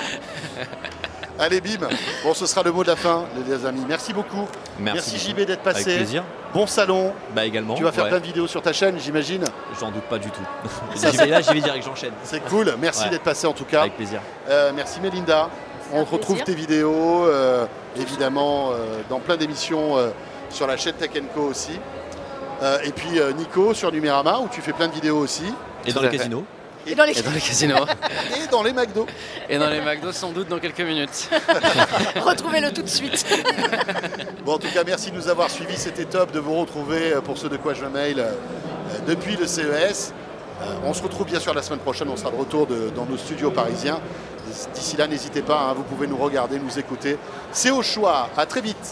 Allez, bim. Bon, ce sera le mot de la fin, les amis. Merci beaucoup. Merci, JB d'être Avec passé. plaisir. Bon salon. Bah également. Tu vas faire ouais. plein de vidéos sur ta chaîne, j'imagine. J'en doute pas du tout. Ça, J'y vais là, j'y vais direct, j'enchaîne. C'est cool. Merci Ouais. d'être passé en tout cas. Avec plaisir. Euh, merci Mélinda. Un On retrouve plaisir. tes vidéos, euh, évidemment, euh, dans plein d'émissions euh, sur la chaîne Tech Co aussi. Euh, et puis euh, Nico sur Numérama, où tu fais plein de vidéos aussi. Et dans les casinos. et dans les Et dans les casinos. Et dans les McDo. et dans les McDo, sans doute dans quelques minutes. retrouvez-le tout de suite. Bon, en tout cas, merci de nous avoir suivis. C'était top de vous retrouver euh, pour ceux de quoi je mail depuis le CES. Euh, on se retrouve bien sûr la semaine prochaine. On sera de retour de- dans nos studios parisiens. D'ici là, n'hésitez pas, hein, vous pouvez nous regarder, nous écouter. C'est au choix. À très vite.